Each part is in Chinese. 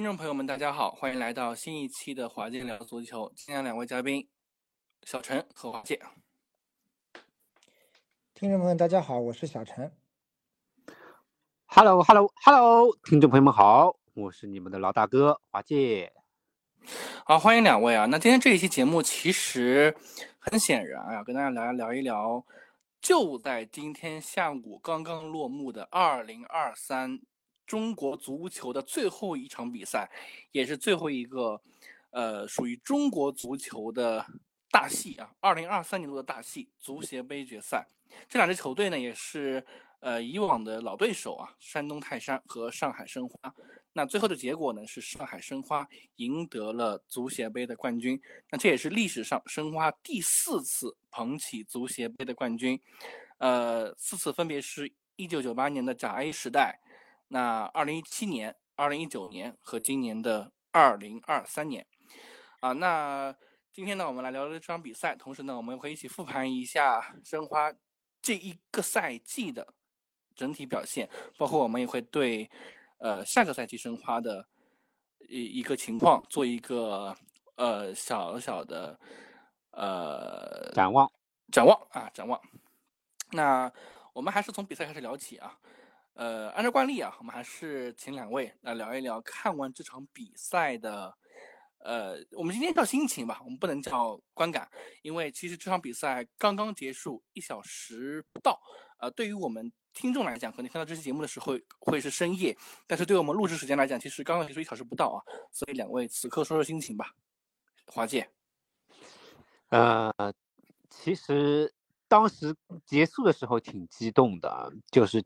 听众朋友们，大家好，欢迎来到新一期的华健聊足球。今天两位嘉宾，小陈和华健。听众朋友，大家好，我是小陈。Hello，Hello，Hello，听众朋友们好，我是你们的老大哥华健。好，欢迎两位啊。那今天这一期节目，其实很显然啊，跟大家来聊一聊，就在今天下午刚刚落幕的二零二三。中国足球的最后一场比赛，也是最后一个，呃，属于中国足球的大戏啊！二零二三年度的大戏——足协杯决赛。这两支球队呢，也是呃以往的老对手啊，山东泰山和上海申花。那最后的结果呢，是上海申花赢得了足协杯的冠军。那这也是历史上申花第四次捧起足协杯的冠军。呃，四次分别是一九九八年的甲 A 时代。那二零一七年、二零一九年和今年的二零二三年，啊，那今天呢，我们来聊聊这场比赛，同时呢，我们会一起复盘一下申花这一个赛季的整体表现，包括我们也会对呃下个赛季申花的一一个情况做一个呃小小的呃展望，展望啊，展望。那我们还是从比赛开始聊起啊。呃，按照惯例啊，我们还是请两位来聊一聊看完这场比赛的，呃，我们今天叫心情吧，我们不能叫观感，因为其实这场比赛刚刚结束一小时不到，呃，对于我们听众来讲，可能看到这期节目的时候会是深夜，但是对我们录制时间来讲，其实刚刚结束一小时不到啊，所以两位此刻说说心情吧，华姐。呃，其实当时结束的时候挺激动的，就是。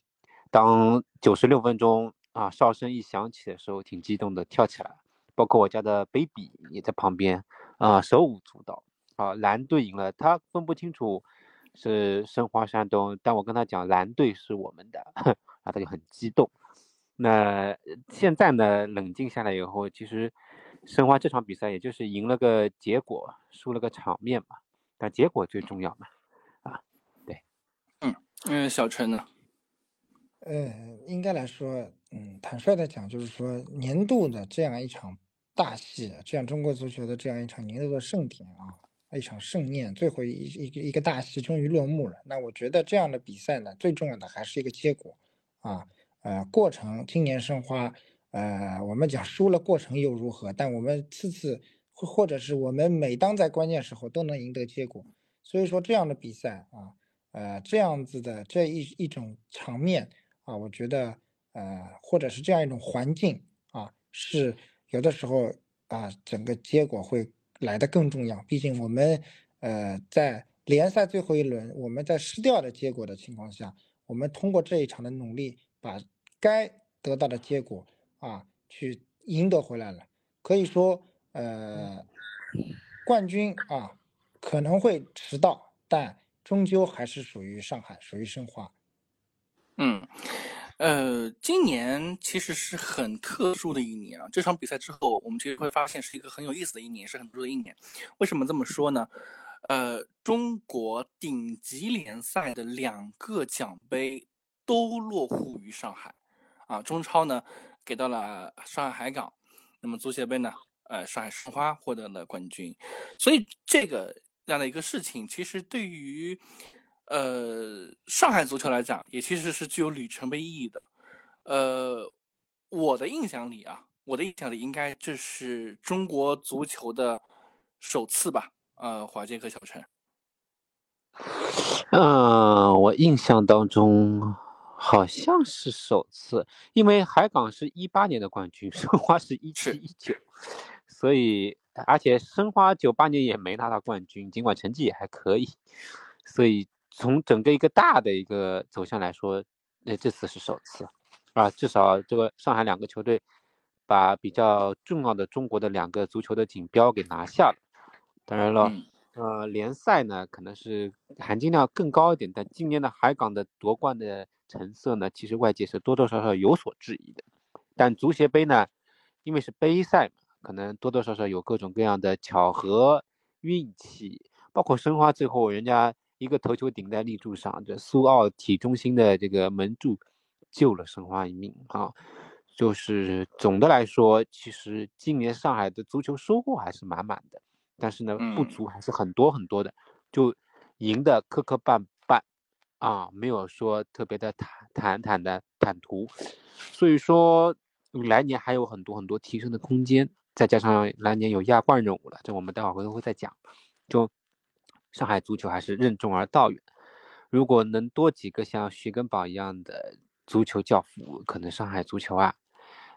当九十六分钟啊哨声一响起的时候，挺激动的，跳起来。包括我家的 baby 也在旁边啊，手舞足蹈啊。蓝队赢了，他分不清楚是申花、山东，但我跟他讲蓝队是我们的，然后他就很激动。那现在呢，冷静下来以后，其实申花这场比赛也就是赢了个结果，输了个场面嘛。但结果最重要嘛，啊，对，嗯嗯，小陈呢？呃，应该来说，嗯，坦率的讲，就是说年度的这样一场大戏，这样中国足球的这样一场年度的盛典啊，一场盛宴，最后一一个一个大戏终于落幕了。那我觉得这样的比赛呢，最重要的还是一个结果啊，呃，过程，今年申花，呃，我们讲输了过程又如何？但我们次次或或者是我们每当在关键时候都能赢得结果。所以说这样的比赛啊，呃，这样子的这一一种场面。啊，我觉得，呃，或者是这样一种环境啊，是有的时候啊，整个结果会来的更重要。毕竟我们，呃，在联赛最后一轮，我们在失掉的结果的情况下，我们通过这一场的努力，把该得到的结果啊，去赢得回来了。可以说，呃，冠军啊，可能会迟到，但终究还是属于上海，属于申花。嗯，呃，今年其实是很特殊的一年啊。这场比赛之后，我们其实会发现是一个很有意思的一年，是很特殊的一年。为什么这么说呢？呃，中国顶级联赛的两个奖杯都落户于上海，啊，中超呢给到了上海海港，那么足协杯呢，呃，上海申花获得了冠军。所以这个这样的一个事情，其实对于。呃，上海足球来讲，也其实是具有里程碑意义的。呃，我的印象里啊，我的印象里应该这是中国足球的首次吧？呃，华健和小陈。嗯，我印象当中好像是首次，因为海港是一八年的冠军，申花是一七一九，所以而且申花九八年也没拿到冠军，尽管成绩也还可以，所以。从整个一个大的一个走向来说，那这次是首次，啊，至少这个上海两个球队把比较重要的中国的两个足球的锦标给拿下了。当然了，呃，联赛呢可能是含金量更高一点，但今年的海港的夺冠的成色呢，其实外界是多多少少有所质疑的。但足协杯呢，因为是杯赛嘛，可能多多少少有各种各样的巧合、运气，包括申花最后人家。一个头球顶在立柱上，这苏奥体中心的这个门柱救了申花一命啊！就是总的来说，其实今年上海的足球收获还是满满的，但是呢，不足还是很多很多的，就赢的磕磕绊绊啊，没有说特别的坦坦坦的坦途，所以说来年还有很多很多提升的空间，再加上来年有亚冠任务了，这我们待会儿回头会再讲，就上海足球还是任重而道远，如果能多几个像徐根宝一样的足球教父，可能上海足球啊。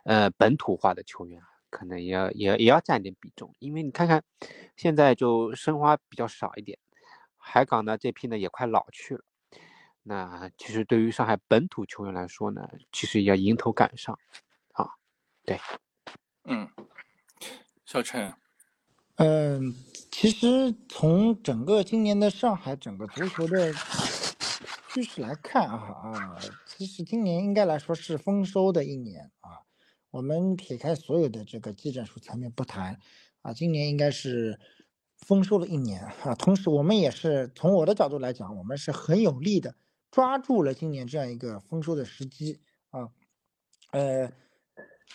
呃，本土化的球员可能也要也也要占点比重，因为你看看，现在就申花比较少一点，海港呢这批呢也快老去了，那其实对于上海本土球员来说呢，其实也要迎头赶上，啊，对，嗯，小陈，嗯，其实从整个今年的上海整个足球的趋势来看啊啊，其实今年应该来说是丰收的一年啊。我们撇开所有的这个技战术层面不谈，啊，今年应该是丰收的一年啊。同时，我们也是从我的角度来讲，我们是很有力的抓住了今年这样一个丰收的时机啊。呃，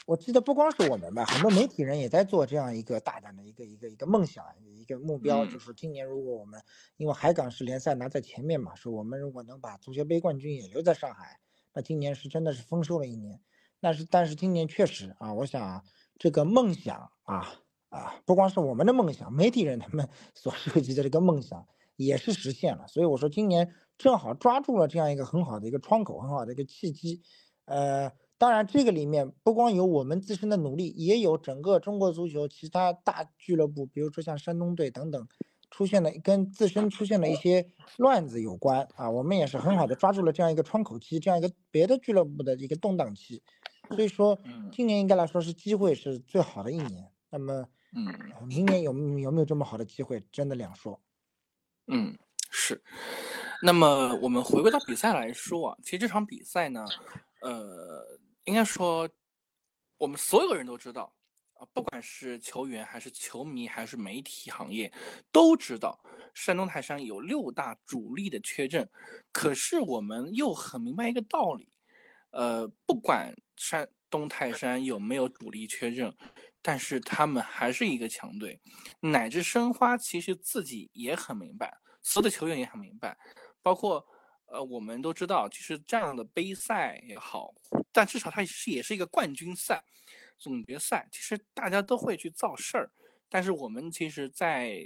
我记得不光是我们吧，很多媒体人也在做这样一个大胆的一个一个一个梦想，一个目标，就是今年如果我们因为海港是联赛拿在前面嘛，说我们如果能把足协杯冠军也留在上海，那今年是真的是丰收了一年。但是，但是今年确实啊，我想这个梦想啊啊，不光是我们的梦想，媒体人他们 所涉及的这个梦想也是实现了。所以我说，今年正好抓住了这样一个很好的一个窗口，很好的一个契机。呃，当然这个里面不光有我们自身的努力，也有整个中国足球其他大俱乐部，比如说像山东队等等。出现了跟自身出现了一些乱子有关啊，我们也是很好的抓住了这样一个窗口期，这样一个别的俱乐部的一个动荡期，所以说今年应该来说是机会是最好的一年。那么，嗯，明年有有没有这么好的机会，真的两说。嗯，是。那么我们回归到比赛来说啊，其实这场比赛呢，呃，应该说我们所有人都知道啊。不管是球员还是球迷还是媒体行业，都知道山东泰山有六大主力的缺阵，可是我们又很明白一个道理，呃，不管山东泰山有没有主力缺阵，但是他们还是一个强队，乃至申花其实自己也很明白，所有的球员也很明白，包括呃，我们都知道，其实这样的杯赛也好，但至少它是也是一个冠军赛。总决赛其实大家都会去造事儿，但是我们其实，在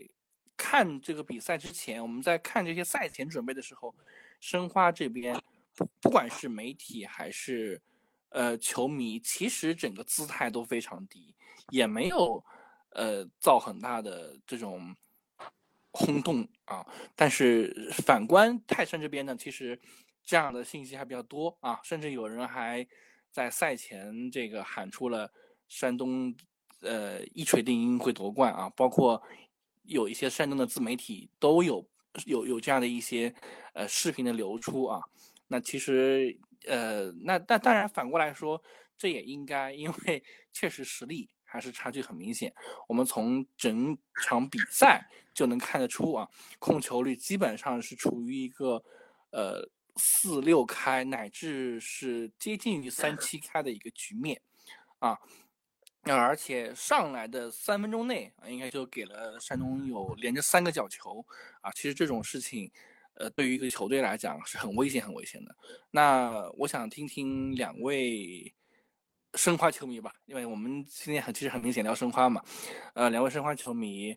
看这个比赛之前，我们在看这些赛前准备的时候，申花这边不不管是媒体还是呃球迷，其实整个姿态都非常低，也没有呃造很大的这种轰动啊。但是反观泰山这边呢，其实这样的信息还比较多啊，甚至有人还在赛前这个喊出了。山东，呃，一锤定音会夺冠啊！包括有一些山东的自媒体都有有有这样的一些呃视频的流出啊。那其实呃，那但当然反过来说，这也应该，因为确实实力还是差距很明显。我们从整场比赛就能看得出啊，控球率基本上是处于一个呃四六开乃至是接近于三七开的一个局面啊。那而且上来的三分钟内啊，应该就给了山东有连着三个角球啊。其实这种事情，呃，对于一个球队来讲是很危险、很危险的。那我想听听两位申花球迷吧，因为我们今天很其实很明显聊申花嘛。呃，两位申花球迷，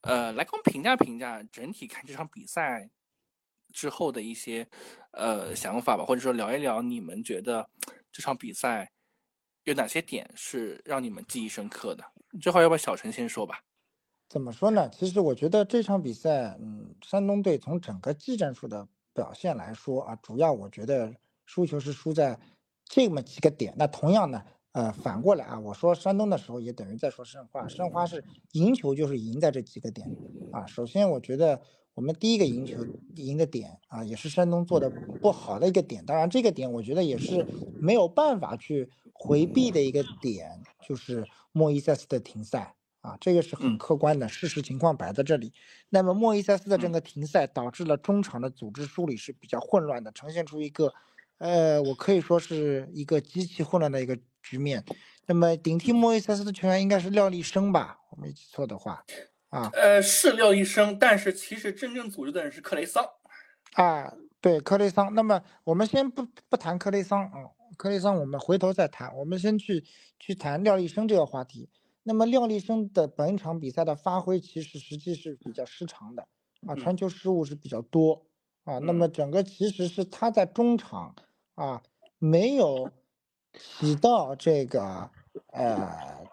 呃，来给我们评价评价整体看这场比赛之后的一些呃想法吧，或者说聊一聊你们觉得这场比赛。有哪些点是让你们记忆深刻的？这话要不要小陈先说吧？怎么说呢？其实我觉得这场比赛，嗯，山东队从整个技战术的表现来说啊，主要我觉得输球是输在这么几个点。那同样呢，呃，反过来啊，我说山东的时候也等于在说申花，申花是赢球就是赢在这几个点啊。首先，我觉得。我们第一个赢球赢的点啊，也是山东做的不好的一个点。当然，这个点我觉得也是没有办法去回避的一个点，就是莫伊塞斯的停赛啊，这个是很客观的事实情况摆在这里。那么莫伊塞斯的这个停赛导致了中场的组织梳理是比较混乱的，呈现出一个，呃，我可以说是一个极其混乱的一个局面。那么顶替莫伊塞斯的球员应该是廖立生吧？我没记错的话，啊，呃，是廖立生，但是其实真正组织的人是克雷桑。啊，对，克雷桑。那么我们先不不谈克雷桑啊，克雷桑我们回头再谈。我们先去去谈廖立生这个话题。那么廖立生的本场比赛的发挥其实实际是比较失常的啊，传球失误是比较多啊。那么整个其实是他在中场啊没有。起到这个呃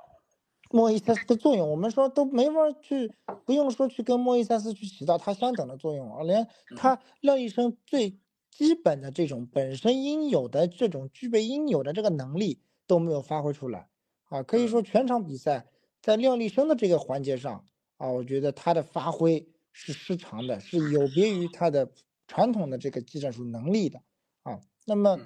莫伊塞斯的作用，我们说都没法去，不用说去跟莫伊塞斯去起到他相等的作用啊，连他廖医生最基本的这种本身应有的这种具备应有的这个能力都没有发挥出来。啊，可以说全场比赛在廖立生的这个环节上啊，我觉得他的发挥是失常的，是有别于他的传统的这个技战术能力的啊，那么。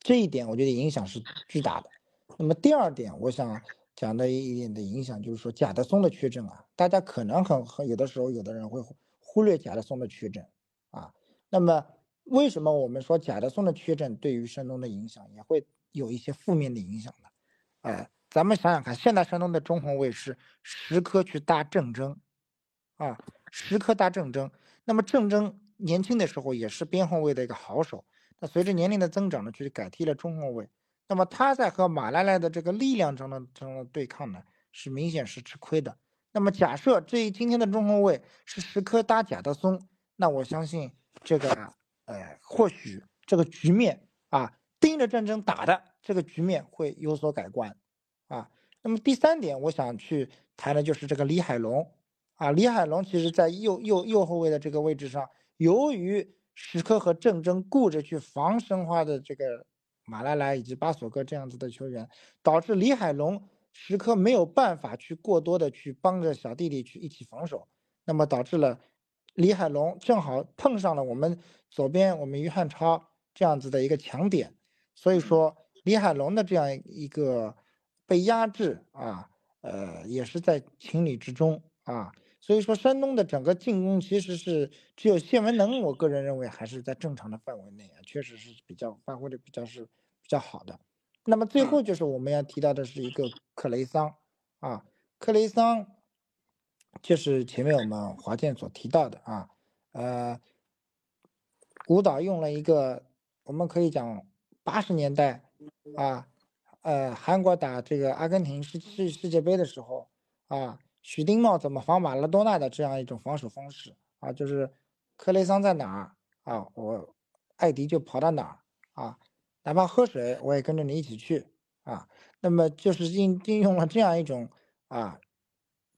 这一点我觉得影响是巨大的。那么第二点，我想讲的一点的影响就是说贾德松的缺阵啊，大家可能很很有的时候有的人会忽略贾德松的缺阵啊。那么为什么我们说贾德松的缺阵对于山东的影响也会有一些负面的影响呢？哎，咱们想想看，现在山东的中后卫是时刻去搭郑铮啊，时刻搭郑铮。那么郑铮年轻的时候也是边后卫的一个好手。那随着年龄的增长呢，去改替了中后卫。那么他在和马来莱的这个力量中的中的对抗呢，是明显是吃亏的。那么假设这今天的中后卫是十颗搭贾德松，那我相信这个呃，或许这个局面啊，盯着战争打的这个局面会有所改观啊。那么第三点，我想去谈的就是这个李海龙啊，李海龙其实在右右右后卫的这个位置上，由于时刻和郑铮顾着去防申花的这个马拉莱以及巴索戈这样子的球员，导致李海龙时刻没有办法去过多的去帮着小弟弟去一起防守，那么导致了李海龙正好碰上了我们左边我们于汉超这样子的一个强点，所以说李海龙的这样一个被压制啊，呃，也是在情理之中啊。所以说，山东的整个进攻其实是只有谢文能，我个人认为还是在正常的范围内啊，确实是比较发挥的比较是比较好的。那么最后就是我们要提到的是一个克雷桑啊，克雷桑就是前面我们华健所提到的啊，呃，舞蹈用了一个我们可以讲八十年代啊，呃，韩国打这个阿根廷世世世界杯的时候啊。许丁茂怎么防马拉多纳的这样一种防守方式啊？就是克雷桑在哪儿啊，我艾迪就跑到哪儿啊，哪怕喝水我也跟着你一起去啊。那么就是应应用了这样一种啊，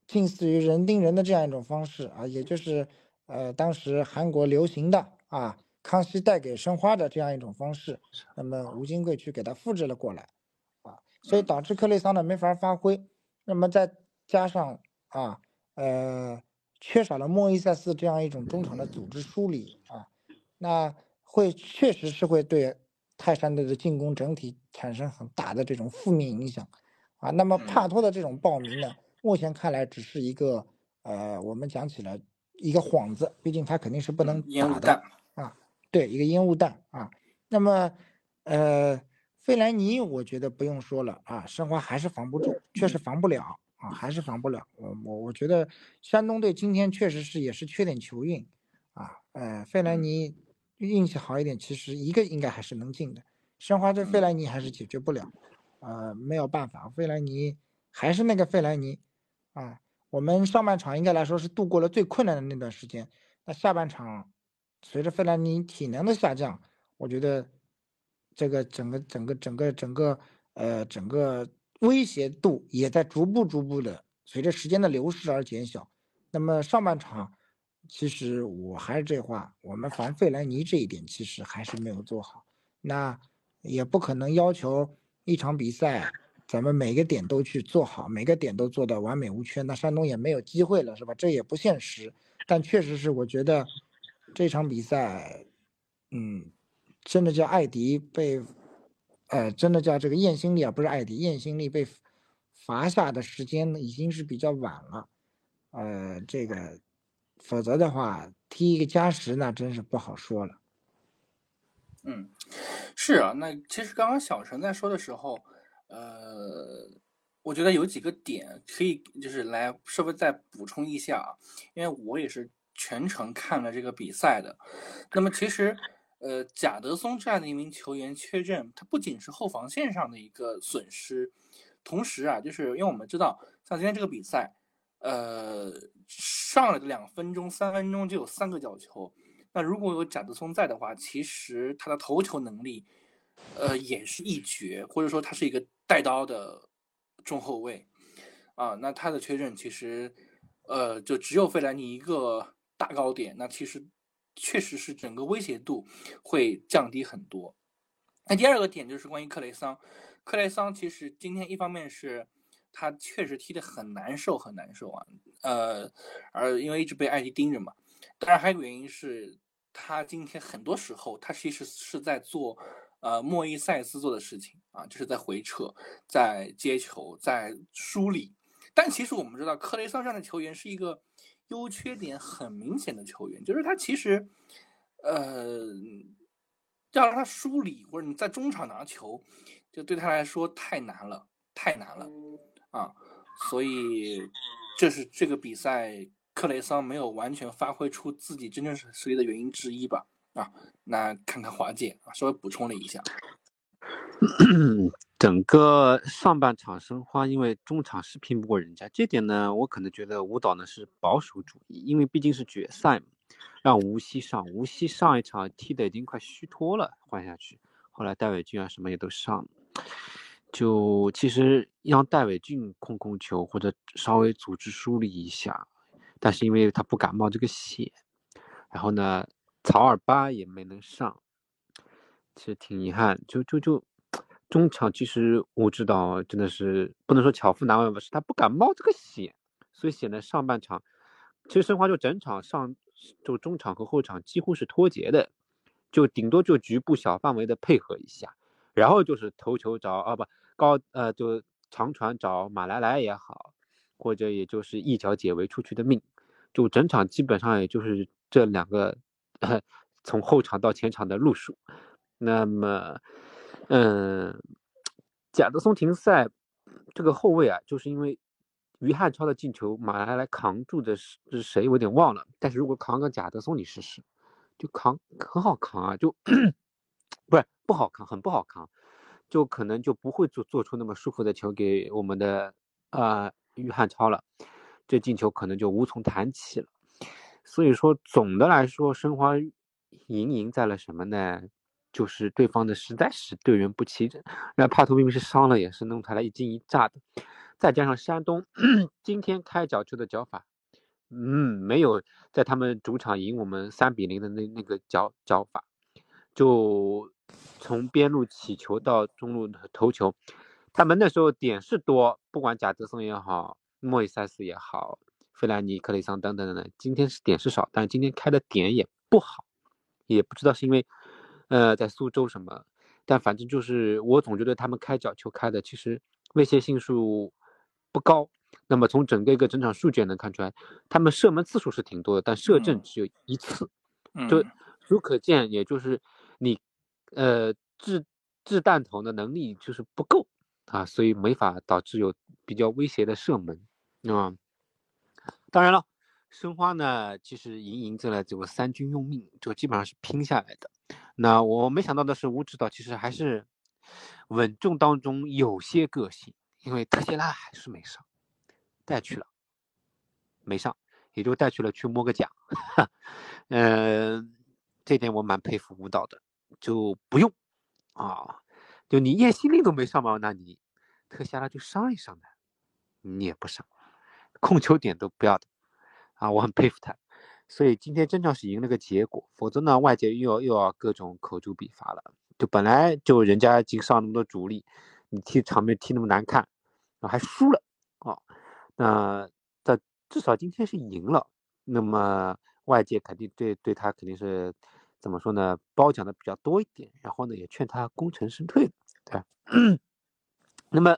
近似于人盯人的这样一种方式啊，也就是呃当时韩国流行的啊，康熙带给申花的这样一种方式。那么吴金贵去给他复制了过来啊，所以导致克雷桑呢没法发挥。那么再加上。啊，呃，缺少了莫伊塞斯这样一种中场的组织梳理啊，那会确实是会对泰山队的进攻整体产生很大的这种负面影响啊。那么帕托的这种报名呢，目前看来只是一个呃，我们讲起来一个幌子，毕竟他肯定是不能打的啊。对，一个烟雾弹啊。那么呃，费莱尼我觉得不用说了啊，申花还是防不住，确实防不了。啊，还是防不了。我我我觉得山东队今天确实是也是缺点球运，啊，呃，费莱尼运气好一点，其实一个应该还是能进的。申花这费莱尼还是解决不了，呃，没有办法，费莱尼还是那个费莱尼，啊，我们上半场应该来说是度过了最困难的那段时间。那下半场随着费莱尼体能的下降，我觉得这个整个整个整个整个呃整个。威胁度也在逐步逐步的随着时间的流逝而减小。那么上半场，其实我还是这话，我们防费莱尼这一点其实还是没有做好。那也不可能要求一场比赛咱们每个点都去做好，每个点都做到完美无缺。那山东也没有机会了，是吧？这也不现实。但确实是我觉得这场比赛，嗯，真的叫艾迪被。呃，真的叫这个燕兴利啊，不是艾迪，燕兴利被罚下的时间呢已经是比较晚了，呃，这个，否则的话踢一个加时那真是不好说了。嗯，是啊，那其实刚刚小陈在说的时候，呃，我觉得有几个点可以就是来稍微再补充一下啊，因为我也是全程看了这个比赛的。那么其实，呃，贾德松这样的一名球员缺阵，他不仅是后防线上的一个损失，同时啊，就是因为我们知道，像今天这个比赛，呃，上了两分钟、三分钟就有三个角球。那如果有贾德松在的话，其实他的头球能力，呃，也是一绝，或者说他是一个带刀的中后卫，啊，那他的缺阵其实，呃，就只有费兰尼一个大高点，那其实确实是整个威胁度会降低很多。那第二个点就是关于克雷桑，克雷桑其实今天一方面是他确实踢得很难受，很难受啊，呃，而因为一直被艾迪盯着嘛。当然，还有个原因是，他今天很多时候他其实是在做，呃，莫伊塞斯做的事情啊，就是在回撤、在接球、在梳理。但其实我们知道，克雷桑这样的球员是一个优缺点很明显的球员，就是他其实，呃，要让他梳理或者你在中场拿球，就对他来说太难了，太难了啊！所以这是这个比赛。克雷桑没有完全发挥出自己真正实力的原因之一吧？啊，那看看华姐啊，稍微补充了一下。整个上半场申花因为中场是拼不过人家，这点呢，我可能觉得舞蹈呢是保守主义，因为毕竟是决赛嘛，让吴曦上，吴曦上一场踢的已经快虚脱了，换下去，后来戴伟俊啊什么也都上，就其实让戴伟俊控控球或者稍微组织梳理一下。但是因为他不感冒这个险，然后呢，曹尔巴也没能上，其实挺遗憾。就就就中场，其实我知道真的是不能说巧妇难为吧，是他不敢冒这个险，所以显得上半场其实申花就整场上就中场和后场几乎是脱节的，就顶多就局部小范围的配合一下，然后就是头球找啊不高呃就长传找马来来也好。或者也就是一脚解围出去的命，就整场基本上也就是这两个，从后场到前场的路数。那么，嗯，贾德松停赛这个后卫啊，就是因为于汉超的进球，马来来扛住的是是谁？我有点忘了。但是如果扛个贾德松，你试试，就扛很好扛啊，就不是不好扛，很不好扛，就可能就不会做做出那么舒服的球给我们的啊。于汉超了，这进球可能就无从谈起了。所以说，总的来说，申花赢赢在了什么呢？就是对方的实在是队员不齐整。那帕图明明是伤了，也是弄出来一惊一乍的。再加上山东 今天开角球的脚法，嗯，没有在他们主场赢我们三比零的那那个脚脚法，就从边路起球到中路头球。他们那时候点是多，不管贾德松也好，莫伊塞斯也好，费兰尼、克雷桑等等等等，今天是点是少，但是今天开的点也不好，也不知道是因为，呃，在苏州什么，但反正就是我总觉得他们开角球开的其实威胁性数不高。那么从整个一个整场数据也能看出来，他们射门次数是挺多的，但射正只有一次，就足可见，也就是你，呃，掷掷弹头的能力就是不够。啊，所以没法导致有比较威胁的射门，啊，当然了，申花呢，其实赢赢在了这个三军用命，就基本上是拼下来的。那我没想到的是，吴指导其实还是稳重当中有些个性，因为特谢拉还是没上，带去了，没上，也就带去了去摸个奖，嗯，这点我蛮佩服吴导的，就不用啊。就你叶希令都没上嘛，那你特夏拉就上一上的，你也不上，控球点都不要的啊，我很佩服他。所以今天真正是赢了个结果，否则呢，外界又要又要各种口诛笔伐了。就本来就人家已经上那么多主力，你踢场面踢那么难看，啊还输了啊，那这至少今天是赢了，那么外界肯定对对他肯定是。怎么说呢？褒奖的比较多一点，然后呢，也劝他功成身退，对吧？那么，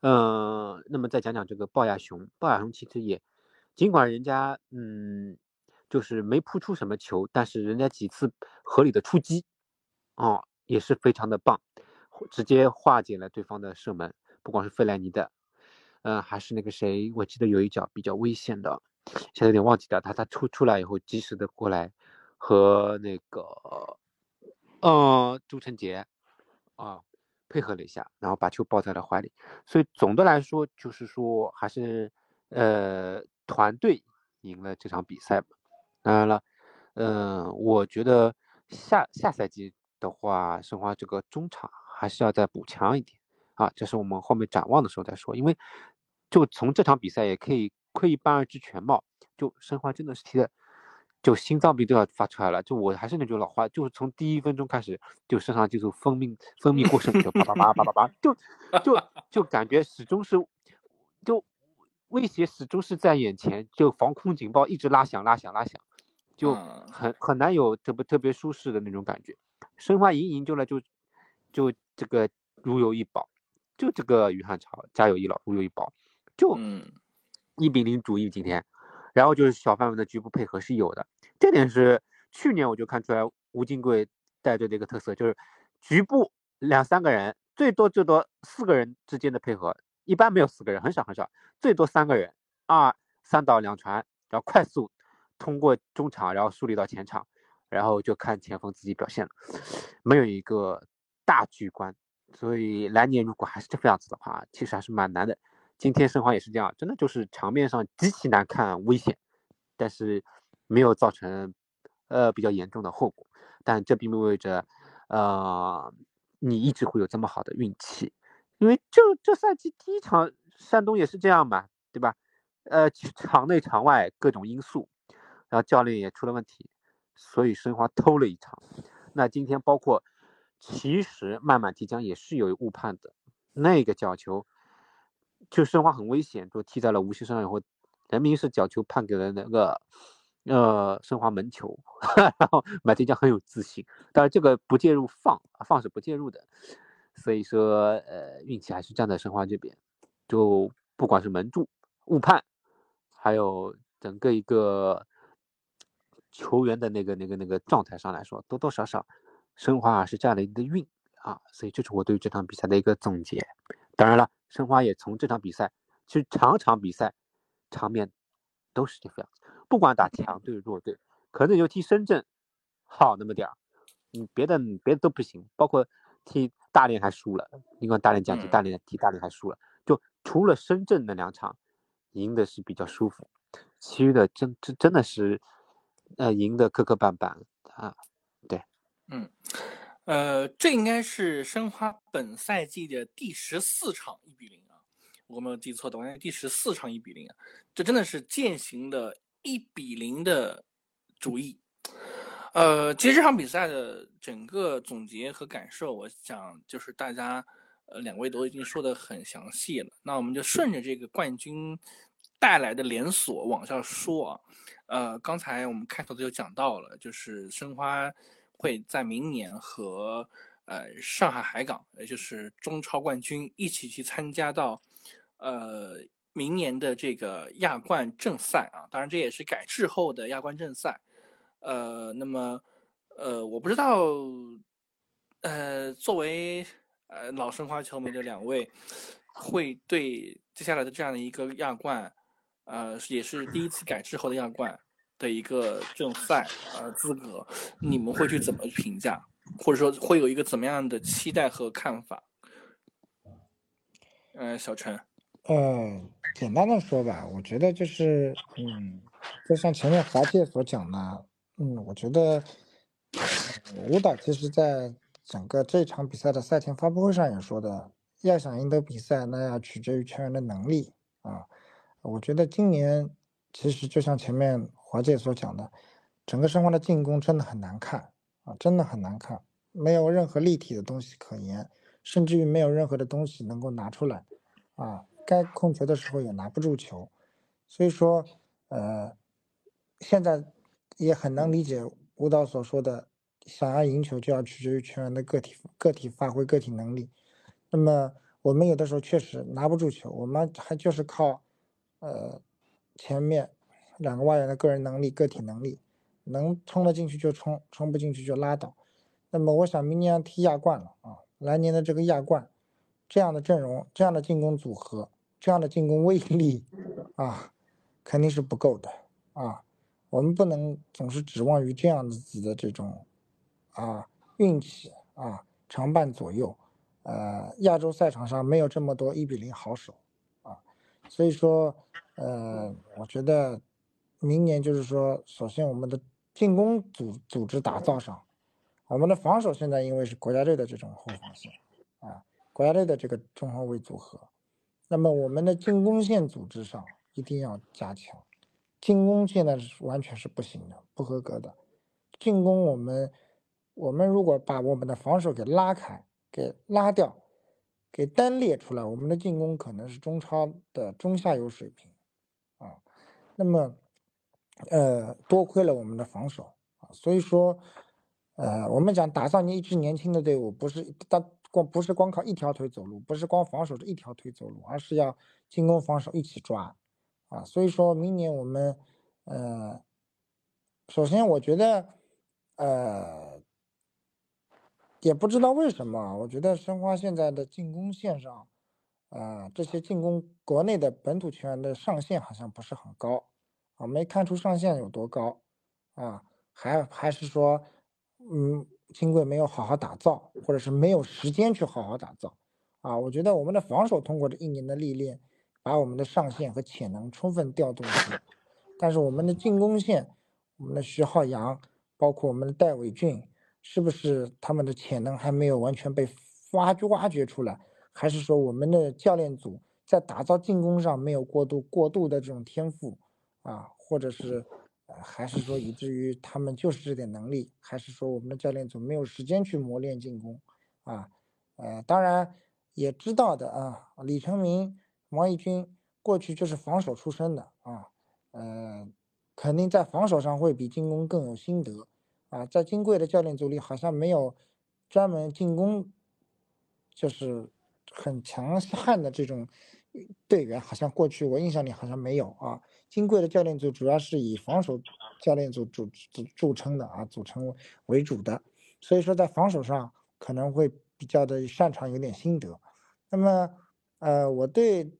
嗯，那么再讲讲这个龅牙熊，龅牙熊其实也，尽管人家嗯，就是没扑出什么球，但是人家几次合理的出击，哦，也是非常的棒。直接化解了对方的射门，不光是费莱尼的，嗯，还是那个谁，我记得有一脚比较危险的，现在有点忘记掉，他他出出来以后及时的过来和那个，嗯，朱晨杰啊配合了一下，然后把球抱在了怀里，所以总的来说就是说还是呃团队赢了这场比赛当然了，嗯，我觉得下下赛季。的话，申花这个中场还是要再补强一点啊，这是我们后面展望的时候再说。因为就从这场比赛也可以窥一斑而知全貌，就申花真的是踢的，就心脏病都要发出来了。就我还是那句老话，就是从第一分钟开始，就身上就是分泌分泌过剩，就叭叭叭叭叭叭，就就就感觉始终是就威胁始终是在眼前，就防空警报一直拉响拉响拉响，就很很难有特别特别舒适的那种感觉。申花赢赢就了，就就这个如有一宝，就这个于汉超家有一老如有一宝，就一比零主义今天，然后就是小范围的局部配合是有的，这点是去年我就看出来吴金贵带队的一个特色，就是局部两三个人，最多最多四个人之间的配合，一般没有四个人，很少很少，最多三个人，二三导两传，然后快速通过中场，然后梳理到前场。然后就看前锋自己表现了，没有一个大局观，所以来年如果还是这副样子的话，其实还是蛮难的。今天申花也是这样，真的就是场面上极其难看，危险，但是没有造成呃比较严重的后果。但这并不意味着呃你一直会有这么好的运气，因为就这赛季第一场山东也是这样嘛，对吧？呃，场内场外各种因素，然后教练也出了问题。所以申花偷了一场，那今天包括，其实慢慢提江也是有误判的，那个角球，就申花很危险，就踢在了吴曦身上以后，人民是角球判给了那个，呃，申花门球，然后马提江很有自信，但是这个不介入放，放是不介入的，所以说呃运气还是站在申花这边，就不管是门柱误判，还有整个一个。球员的那个、那个、那个状态上来说，多多少少，申花是占了一个运啊，所以这是我对这场比赛的一个总结。当然了，申花也从这场比赛，其实场场比赛场面都是这个样子，不管打强队弱队，可能就踢深圳好那么点儿，嗯，别的别的都不行，包括踢大连还输了，你看大连讲起大连踢大连还输了，就除了深圳那两场赢的是比较舒服，其余的真真真的是。呃，赢得磕磕绊绊啊，对，嗯，呃，这应该是申花本赛季的第十四场一比零啊，我没有记错的话，第十四场一比零啊，这真的是践行的一比零的主意。呃，其实这场比赛的整个总结和感受，我想就是大家呃两位都已经说的很详细了，那我们就顺着这个冠军带来的连锁往下说啊。呃，刚才我们开头就讲到了，就是申花会在明年和呃上海海港，也就是中超冠军一起去参加到呃明年的这个亚冠正赛啊。当然，这也是改制后的亚冠正赛。呃，那么呃，我不知道，呃，作为呃老申花球迷的两位，会对接下来的这样的一个亚冠。呃，也是第一次改制后的亚冠的一个正赛呃资格，你们会去怎么评价，或者说会有一个怎么样的期待和看法？嗯，小陈。呃，简单的说吧，我觉得就是，嗯，就像前面华界所讲的，嗯，我觉得舞蹈其实在整个这场比赛的赛前发布会上也说的，要想赢得比赛，那要取决于全员的能力啊。我觉得今年其实就像前面华姐所讲的，整个申花的进攻真的很难看啊，真的很难看，没有任何立体的东西可言，甚至于没有任何的东西能够拿出来啊，该控球的时候也拿不住球，所以说，呃，现在也很能理解吴导所说的，想要赢球就要取决于全员的个体个体发挥个体能力，那么我们有的时候确实拿不住球，我们还就是靠。呃，前面两个外援的个人能力、个体能力，能冲得进去就冲，冲不进去就拉倒。那么我想明年踢亚冠了啊，来年的这个亚冠，这样的阵容、这样的进攻组合、这样的进攻威力 啊，肯定是不够的啊。我们不能总是指望于这样子的这种啊运气啊，常伴左右。呃，亚洲赛场上没有这么多一比零好手啊，所以说，呃，我觉得明年就是说，首先我们的进攻组组织打造上，我们的防守现在因为是国家队的这种后防线啊，国家队的这个中后卫组合，那么我们的进攻线组织上一定要加强。进攻现在是完全是不行的，不合格的。进攻我们，我们如果把我们的防守给拉开。给拉掉，给单列出来，我们的进攻可能是中超的中下游水平，啊，那么，呃，多亏了我们的防守啊，所以说，呃，我们讲打造你一支年轻的队伍，不是单光不是光靠一条腿走路，不是光防守这一条腿走路，而是要进攻防守一起抓，啊，所以说明年我们，呃，首先我觉得，呃。也不知道为什么，我觉得申花现在的进攻线上，啊，这些进攻国内的本土球员的上限好像不是很高，啊，没看出上限有多高，啊，还还是说，嗯，金贵没有好好打造，或者是没有时间去好好打造，啊，我觉得我们的防守通过这一年的历练，把我们的上限和潜能充分调动 起来，但是我们的进攻线，我们的徐浩洋，包括我们的戴伟俊。是不是他们的潜能还没有完全被挖掘挖掘出来，还是说我们的教练组在打造进攻上没有过度过度的这种天赋啊，或者是，还是说以至于他们就是这点能力，还是说我们的教练组没有时间去磨练进攻啊？呃，当然也知道的啊，李成明、王义军过去就是防守出身的啊，呃，肯定在防守上会比进攻更有心得。啊，在金贵的教练组里，好像没有专门进攻，就是很强悍的这种队员，好像过去我印象里好像没有啊。金贵的教练组主要是以防守教练组组组著称的啊，组成为主的，所以说在防守上可能会比较的擅长，有点心得。那么，呃，我对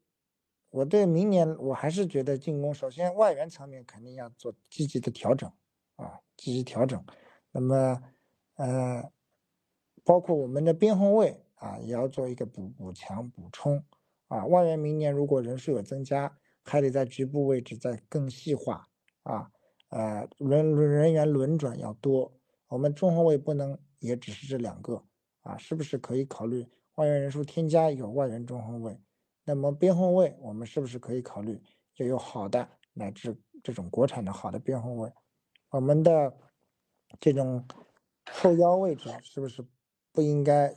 我对明年我还是觉得进攻，首先外援层面肯定要做积极的调整啊，积极调整。那么，呃，包括我们的边后卫啊，也要做一个补补强补充啊。外援明年如果人数有增加，还得在局部位置再更细化啊。呃，人人员轮转要多。我们中后卫不能也只是这两个啊，是不是可以考虑外援人数添加有外援中后卫？那么边后卫我们是不是可以考虑要有好的乃至这种国产的好的边后卫？我们的。这种后腰位置是不是不应该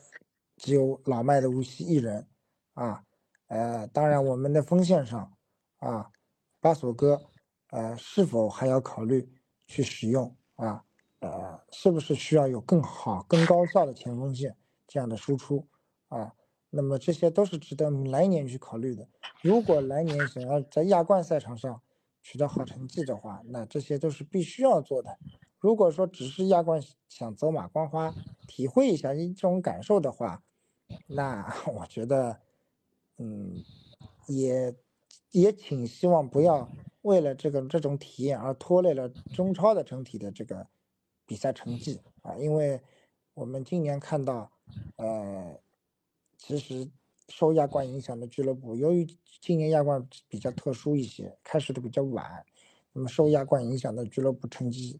只有老迈的无锡一人啊？呃，当然我们的锋线上啊，巴索戈呃是否还要考虑去使用啊？呃，是不是需要有更好、更高效的前锋线这样的输出啊？那么这些都是值得来年去考虑的。如果来年想要在亚冠赛场上取得好成绩的话，那这些都是必须要做的。如果说只是亚冠想走马观花，体会一下一种感受的话，那 我觉得，嗯，也也请希望不要为了这个这种体验而拖累了中超的整体的这个比赛成绩啊！因为我们今年看到，呃，其实受亚冠影响的俱乐部，由于今年亚冠比较特殊一些，开始的比较晚，那么受亚冠影响的俱乐部成绩。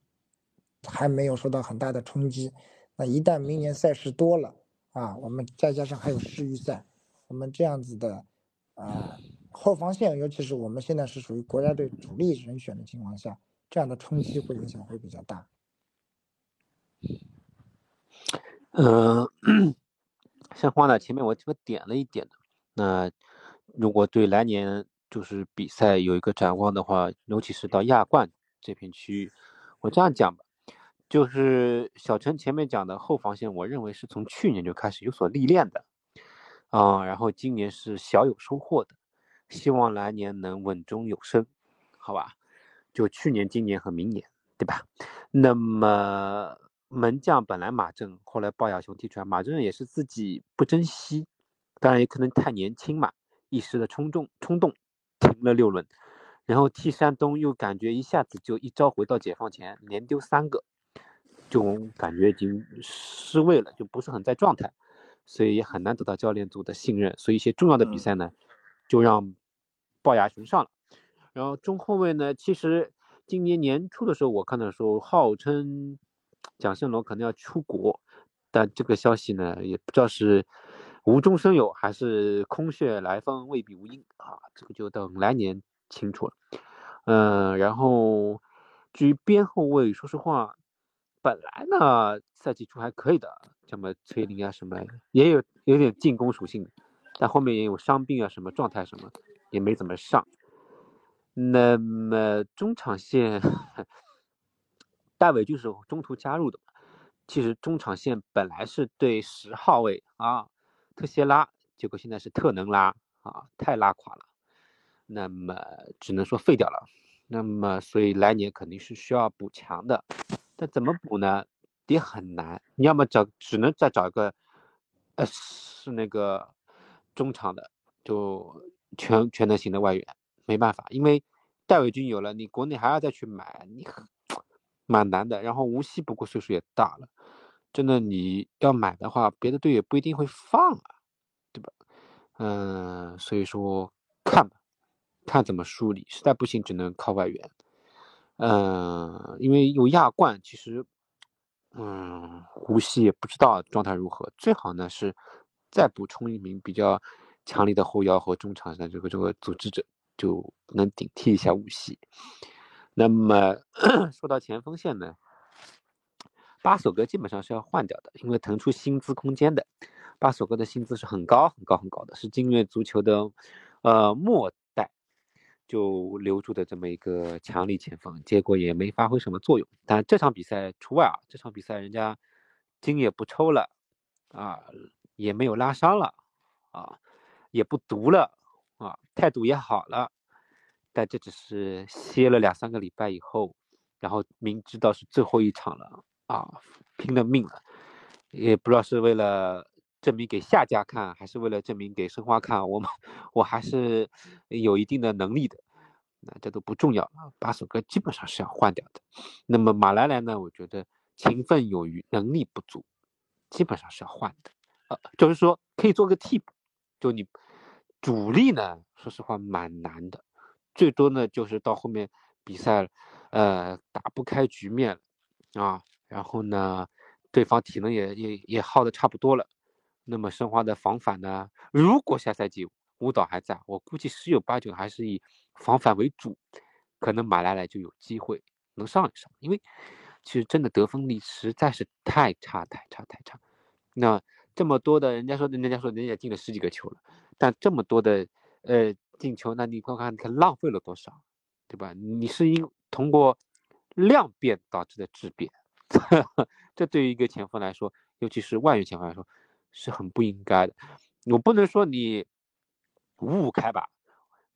还没有受到很大的冲击，那一旦明年赛事多了啊，我们再加上还有世预赛，我们这样子的啊后防线，尤其是我们现在是属于国家队主力人选的情况下，这样的冲击会影响会比较大。嗯，申花呢，前面我这个点了一点的，那如果对来年就是比赛有一个展望的话，尤其是到亚冠这片区域，我这样讲吧。就是小陈前面讲的后防线，我认为是从去年就开始有所历练的，啊，然后今年是小有收获的，希望来年能稳中有升，好吧？就去年、今年和明年，对吧？那么门将本来马正，后来鲍亚雄踢出来，马正也是自己不珍惜，当然也可能太年轻嘛，一时的冲动冲动停了六轮，然后踢山东又感觉一下子就一招回到解放前，连丢三个，就感觉已经失位了，就不是很在状态，所以也很难得到教练组的信任，所以一些重要的比赛呢，就让鲍亚雄上了，然后中后卫呢，其实今年年初的时候我看的时候，号称。蒋胜龙可能要出国，但这个消息呢，也不知道是无中生有还是空穴来风，未必无因啊。这个就等来年清楚了。嗯，然后至于边后卫，说实话，本来呢赛季初还可以的，什么崔林啊什么，也有有点进攻属性，但后面也有伤病啊什么状态什么，也没怎么上。那么中场线。戴伟就是中途加入的。其实中场线本来是对十号位啊，特谢拉，结果现在是特能拉啊，太拉垮了。那么只能说废掉了。那么所以来年肯定是需要补强的。但怎么补呢？也很难。你要么找，只能再找一个，呃，是那个中场的，就全全能型的外援。没办法，因为戴伟军有了，你国内还要再去买，你。蛮难的，然后无锡不过岁数也大了，真的你要买的话，别的队也不一定会放啊，对吧？嗯，所以说看吧，看怎么梳理，实在不行只能靠外援。嗯，因为有亚冠，其实，嗯，无锡也不知道状态如何，最好呢是再补充一名比较强力的后腰和中场的这个这个组织者，就能顶替一下无锡。那么 说到前锋线呢，巴索格基本上是要换掉的，因为腾出薪资空间的。巴索格的薪资是很高很高很高的，是金越足球的呃末代就留住的这么一个强力前锋，结果也没发挥什么作用。但这场比赛除外啊，这场比赛人家筋也不抽了啊，也没有拉伤了啊，也不毒了啊，态度也好了。但这只是歇了两三个礼拜以后，然后明知道是最后一场了啊，拼了命了，也不知道是为了证明给下家看，还是为了证明给申花看，我们我还是有一定的能力的，那这都不重要了。巴索格基本上是要换掉的。那么马来莱呢？我觉得勤奋有余，能力不足，基本上是要换的。呃，就是说可以做个替补，就你主力呢，说实话蛮难的。最多呢，就是到后面比赛，呃，打不开局面啊，然后呢，对方体能也也也耗的差不多了。那么申花的防反呢，如果下赛季舞蹈还在，我估计十有八九还是以防反为主，可能马来莱就有机会能上一上，因为其实真的得分力实在是太差太差太差。那这么多的人家说，人家说人家进了十几个球了，但这么多的呃。进球，那你看看，他浪费了多少，对吧？你是因通过量变导致的质变，这对于一个前锋来说，尤其是外援前锋来说，是很不应该的。我不能说你五五开吧，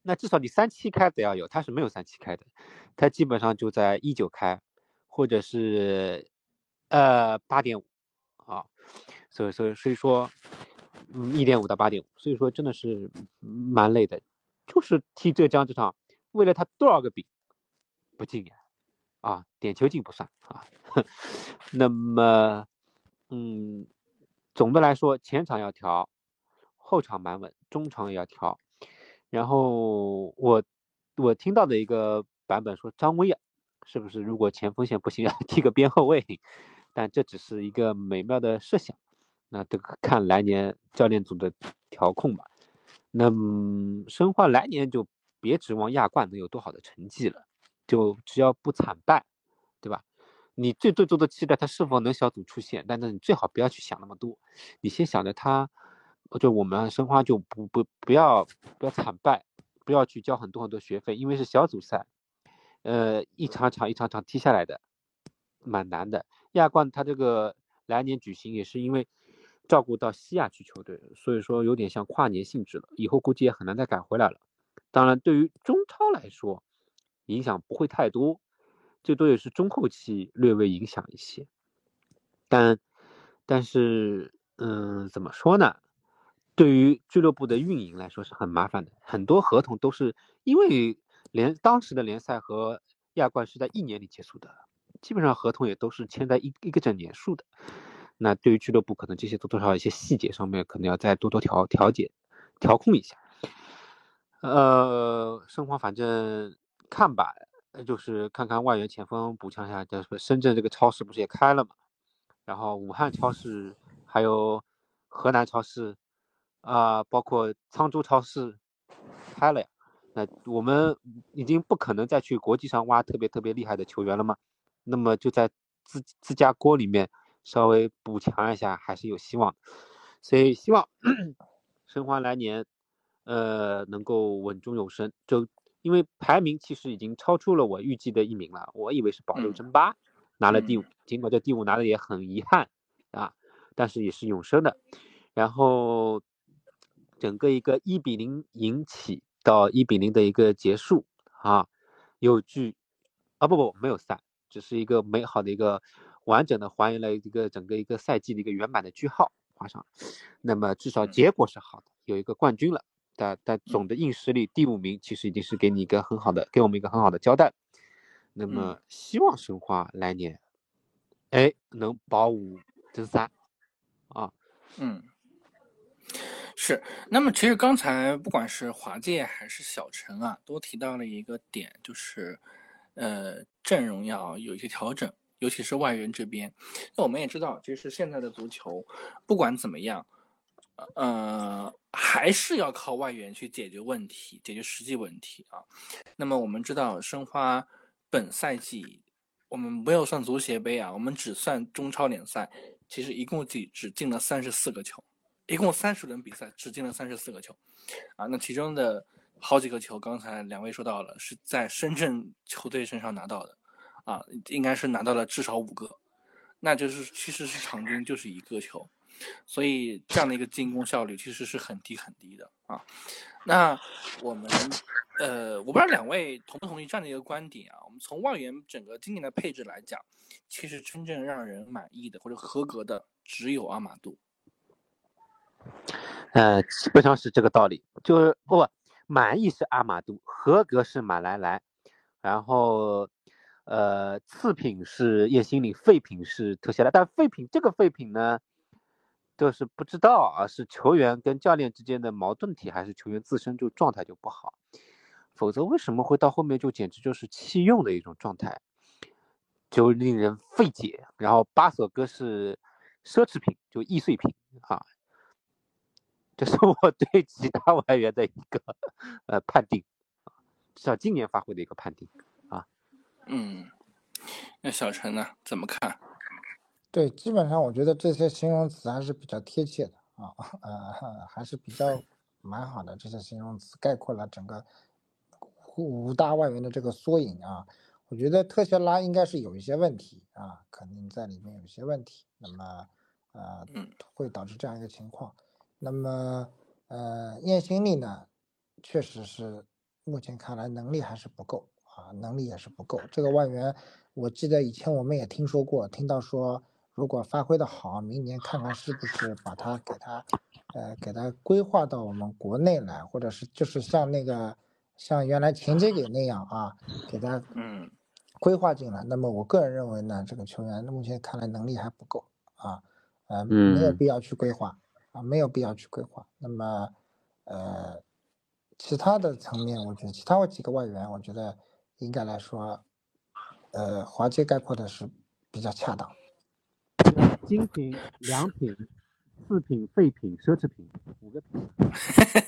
那至少你三七开得要有，他是没有三七开的，他基本上就在一九开，或者是呃八点五啊，所以所以所以说，嗯，一点五到八点五，所以说真的是蛮累的。就是踢浙江这场，为了他多少个饼不进呀？啊，点球进不算啊。那么，嗯，总的来说，前场要调，后场蛮稳，中场也要调。然后我我听到的一个版本说，张威啊，是不是如果前锋线不行，要 踢个边后卫？但这只是一个美妙的设想，那这个看来年教练组的调控吧。那申花来年就别指望亚冠能有多好的成绩了，就只要不惨败，对吧？你最最多的期待他是否能小组出线，但是你最好不要去想那么多，你先想着他，就我们申花就不不不要不要惨败，不要去交很多很多学费，因为是小组赛，呃，一场场一场场踢下来的，蛮难的。亚冠他这个来年举行也是因为。照顾到西亚区球队，所以说有点像跨年性质了，以后估计也很难再改回来了。当然，对于中超来说，影响不会太多，最多也是中后期略微影响一些。但但是嗯，怎么说呢？对于俱乐部的运营来说是很麻烦的，很多合同都是因为联当时的联赛和亚冠是在一年里结束的，基本上合同也都是签在一一个整年数的。那对于俱乐部，可能这些多多少一些细节上面，可能要再多多调调节、调控一下。呃，申花反正看吧，就是看看外援前锋补强一下。就是深圳这个超市不是也开了嘛？然后武汉超市，还有河南超市，啊，包括沧州超市开了呀。那我们已经不可能再去国际上挖特别特别厉害的球员了嘛？那么就在自自家锅里面。稍微补强一下还是有希望，所以希望 申花来年，呃，能够稳中有升。就因为排名其实已经超出了我预计的一名了，我以为是保六争八，拿了第五，尽管这第五拿的也很遗憾啊，但是也是永生的。然后整个一个一比零引起到一比零的一个结束啊，有句啊不不没有散，只是一个美好的一个。完整的还原了一个整个一个赛季的一个圆满的句号画上，那么至少结果是好的，有一个冠军了。但但总的硬实力第五名其实已经是给你一个很好的，给我们一个很好的交代。那么希望申花来年，哎，能保五争三，啊，嗯，是。那么其实刚才不管是华界还是小陈啊，都提到了一个点，就是呃阵容要有一些调整。尤其是外援这边，那我们也知道，其实现在的足球，不管怎么样，呃，还是要靠外援去解决问题，解决实际问题啊。那么我们知道，申花本赛季，我们没有算足协杯啊，我们只算中超联赛，其实一共只只进了三十四个球，一共三十轮比赛只进了三十四个球，啊，那其中的好几个球，刚才两位说到了，是在深圳球队身上拿到的。啊，应该是拿到了至少五个，那就是其实是场均就是一个球，所以这样的一个进攻效率其实是很低很低的啊。那我们呃，我不知道两位同不同意这样的一个观点啊？我们从外援整个今年的配置来讲，其实真正让人满意的或者合格的只有阿马杜。呃，基本上是这个道理，就是不满意是阿马杜，合格是马来莱，然后。呃，次品是叶心里，废品是特谢拉，但废品这个废品呢，就是不知道啊，是球员跟教练之间的矛盾体，还是球员自身就状态就不好？否则为什么会到后面就简直就是弃用的一种状态，就令人费解。然后八索哥是奢侈品，就易碎品啊，这是我 对其他外援的一个呃判定，至少今年发挥的一个判定。嗯，那小陈呢？怎么看？对，基本上我觉得这些形容词还是比较贴切的啊，呃，还是比较蛮好的。这些形容词概括了整个五大外援的这个缩影啊。我觉得特谢拉应该是有一些问题啊，肯定在里面有一些问题，那么呃，会导致这样一个情况。那么呃，燕心力呢，确实是目前看来能力还是不够。啊，能力也是不够。这个外援，我记得以前我们也听说过，听到说如果发挥的好，明年看看是不是把他给他，呃，给他规划到我们国内来，或者是就是像那个像原来钱杰给那样啊，给他嗯规划进来。那么我个人认为呢，这个球员目前看来能力还不够啊，呃，没有必要去规划啊，没有必要去规划。那么呃，其他的层面，我觉得其他几个外援，我觉得。应该来说，呃，华界概括的是比较恰当。精品、良品、次品、废品、奢侈品，五个品。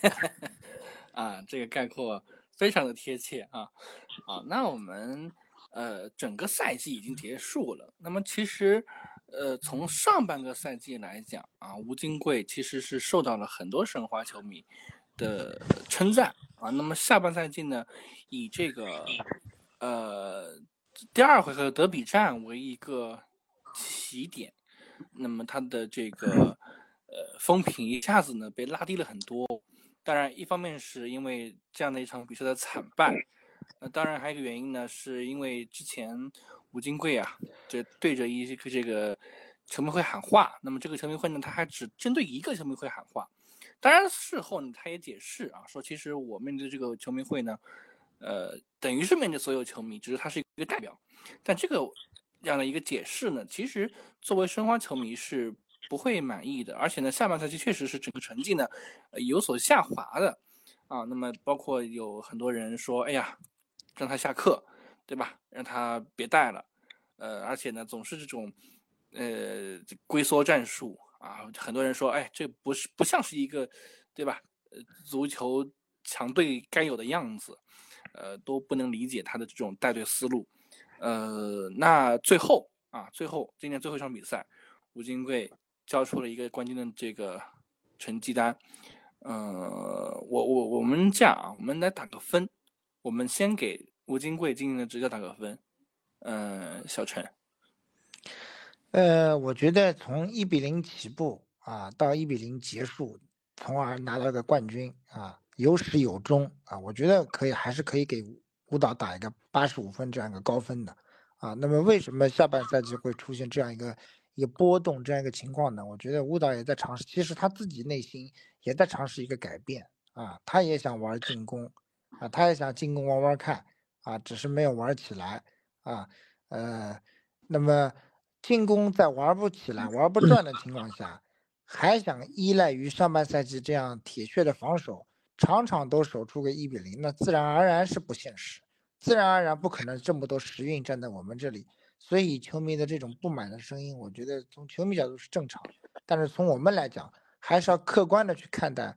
啊，这个概括非常的贴切啊！啊，那我们呃，整个赛季已经结束了。那么其实，呃，从上半个赛季来讲啊，吴金贵其实是受到了很多申花球迷的称赞啊。那么下半赛季呢？以这个呃第二回合德比战为一个起点，那么他的这个呃风评一下子呢被拉低了很多。当然，一方面是因为这样的一场比赛的惨败，那当然还有一个原因呢，是因为之前吴金贵啊，这对着一个这个球迷会喊话，那么这个球迷会呢，他还只针对一个球迷会喊话。当然事后呢，他也解释啊，说其实我面对这个球迷会呢，呃，等于是面对所有球迷，只是他是一个代表。但这个这样的一个解释呢，其实作为申花球迷是不会满意的。而且呢，下半赛季确实是整个成绩呢有所下滑的啊。那么包括有很多人说，哎呀，让他下课，对吧？让他别带了。呃，而且呢，总是这种呃龟缩战术。啊，很多人说，哎，这不是不像是一个，对吧？呃，足球强队该有的样子，呃，都不能理解他的这种带队思路。呃，那最后啊，最后今年最后一场比赛，吴金贵交出了一个关键的这个成绩单。呃，我我我们这样啊，我们来打个分，我们先给吴金贵今年的执教打个分。嗯，小陈。呃，我觉得从一比零起步啊，到一比零结束，从而拿到个冠军啊，有始有终啊，我觉得可以，还是可以给舞蹈打一个八十五分这样一个高分的啊。那么为什么下半赛季会出现这样一个一个波动这样一个情况呢？我觉得舞蹈也在尝试，其实他自己内心也在尝试一个改变啊，他也想玩进攻啊，他也想进攻玩玩看啊，只是没有玩起来啊，呃，那么。进攻在玩不起来、玩不转的情况下，还想依赖于上半赛季这样铁血的防守，场场都守出个一比零，那自然而然是不现实，自然而然不可能这么多时运站在我们这里。所以球迷的这种不满的声音，我觉得从球迷角度是正常，但是从我们来讲，还是要客观的去看待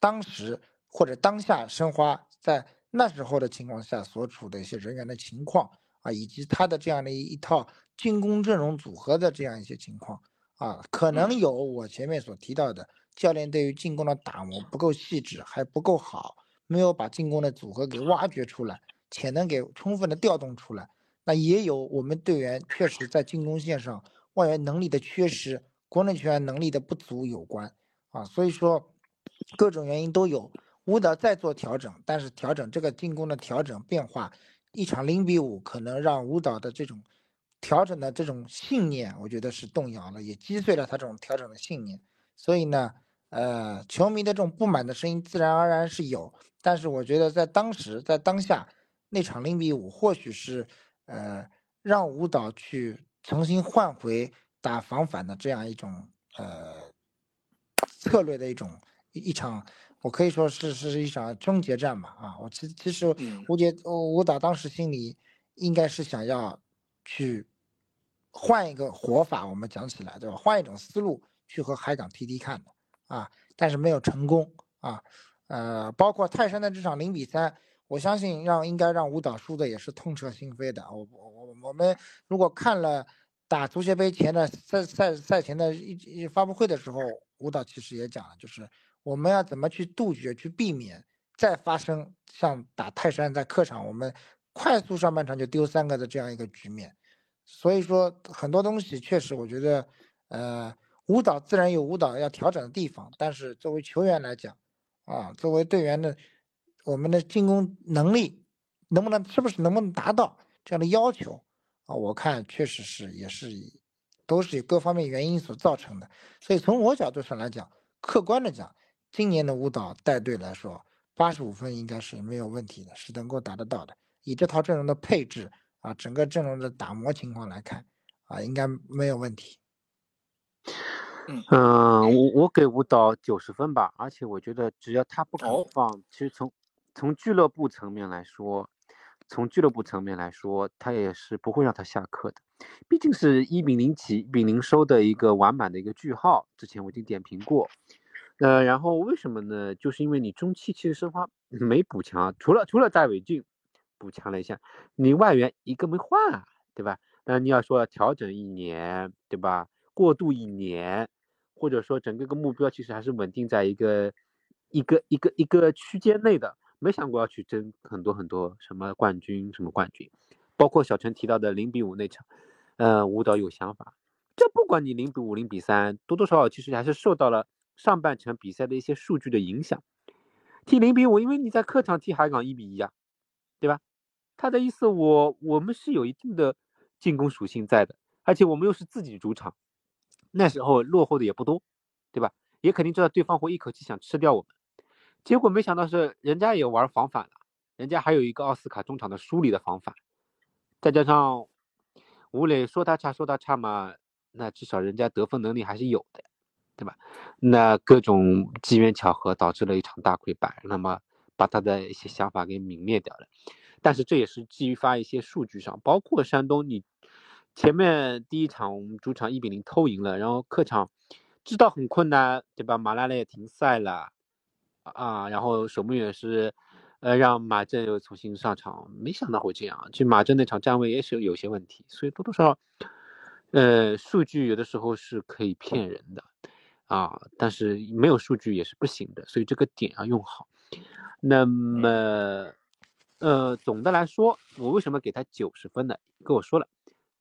当时或者当下申花在那时候的情况下所处的一些人员的情况啊，以及他的这样的一一套。进攻阵容组合的这样一些情况啊，可能有我前面所提到的教练对于进攻的打磨不够细致，还不够好，没有把进攻的组合给挖掘出来，潜能给充分的调动出来。那也有我们队员确实在进攻线上外援能力的缺失，国内球员能力的不足有关啊。所以说，各种原因都有，舞蹈再做调整，但是调整这个进攻的调整变化，一场零比五可能让舞蹈的这种。调整的这种信念，我觉得是动摇了，也击碎了他这种调整的信念。所以呢，呃，球迷的这种不满的声音自然而然是有。但是我觉得在当时，在当下那场零比五，或许是呃让舞蹈去重新换回打防反的这样一种呃策略的一种一场，我可以说是是一场终结战吧。啊，我其其实吴杰舞蹈当时心里应该是想要去。换一个活法，我们讲起来，对吧？换一种思路去和海港踢踢看的啊，但是没有成功啊。呃，包括泰山的这场零比三，我相信让应该让吴导输的也是痛彻心扉的。我我我们如果看了打足协杯前的赛赛赛前的一一发布会的时候，吴导其实也讲了，就是我们要怎么去杜绝、去避免再发生像打泰山在客场我们快速上半场就丢三个的这样一个局面。所以说很多东西确实，我觉得，呃，舞蹈自然有舞蹈要调整的地方，但是作为球员来讲，啊，作为队员的，我们的进攻能力能不能，是不是能不能达到这样的要求啊？我看确实是也是，都是各方面原因所造成的。所以从我角度上来讲，客观的讲，今年的舞蹈带队来说，八十五分应该是没有问题的，是能够达得到的。以这套阵容的配置。啊，整个阵容的打磨情况来看，啊，应该没有问题。嗯，我我给舞蹈九十分吧，而且我觉得只要他不肯放，其实从从俱乐部层面来说，从俱乐部层面来说，他也是不会让他下课的。毕竟是一比零起，一比零收的一个完满的一个句号。之前我已经点评过。呃，然后为什么呢？就是因为你中期其实申花没补强，除了除了戴伟俊。补强了一下，你外援一个没换，对吧？那你要说调整一年，对吧？过渡一年，或者说整个个目标其实还是稳定在一个一个一个一个区间内的，没想过要去争很多很多什么冠军什么冠军，包括小陈提到的零比五那场，呃，舞蹈有想法，这不管你零比五零比三，多多少少其实还是受到了上半程比赛的一些数据的影响。踢零比五，因为你在客场踢海港一比一啊，对吧？他的意思，我我们是有一定的进攻属性在的，而且我们又是自己主场，那时候落后的也不多，对吧？也肯定知道对方会一口气想吃掉我们。结果没想到是人家也玩防反了，人家还有一个奥斯卡中场的梳理的防反，再加上吴磊说他差说他差嘛，那至少人家得分能力还是有的，对吧？那各种机缘巧合导致了一场大溃败，那么把他的一些想法给泯灭掉了。但是这也是基于发一些数据上，包括山东，你前面第一场主场一比零偷赢了，然后客场知道很困难，对吧？马拉莱也停赛了。啊，然后守门员是，呃，让马震又重新上场，没想到会这样。其实马震那场站位也是有些问题，所以多多少少，呃，数据有的时候是可以骗人的，啊，但是没有数据也是不行的，所以这个点要用好。那么，呃，总的来说，我为什么给他九十分呢？跟我说了，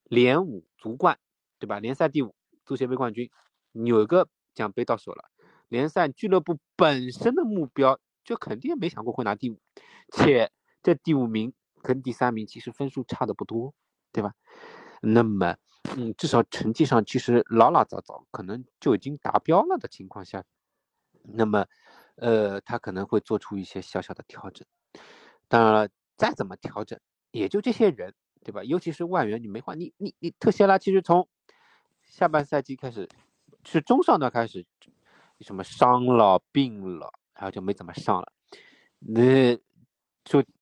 连五足冠，对吧？联赛第五，足协杯冠军，有一个奖杯到手了。联赛俱乐部本身的目标就肯定没想过会拿第五，且这第五名跟第三名其实分数差的不多，对吧？那么，嗯，至少成绩上其实老老早早可能就已经达标了的情况下，那么，呃，他可能会做出一些小小的调整。当然了，再怎么调整，也就这些人，对吧？尤其是外援，你没换，你你你特谢拉其实从下半赛季开始，是中上段开始。什么伤了、病了，然后就没怎么上了。那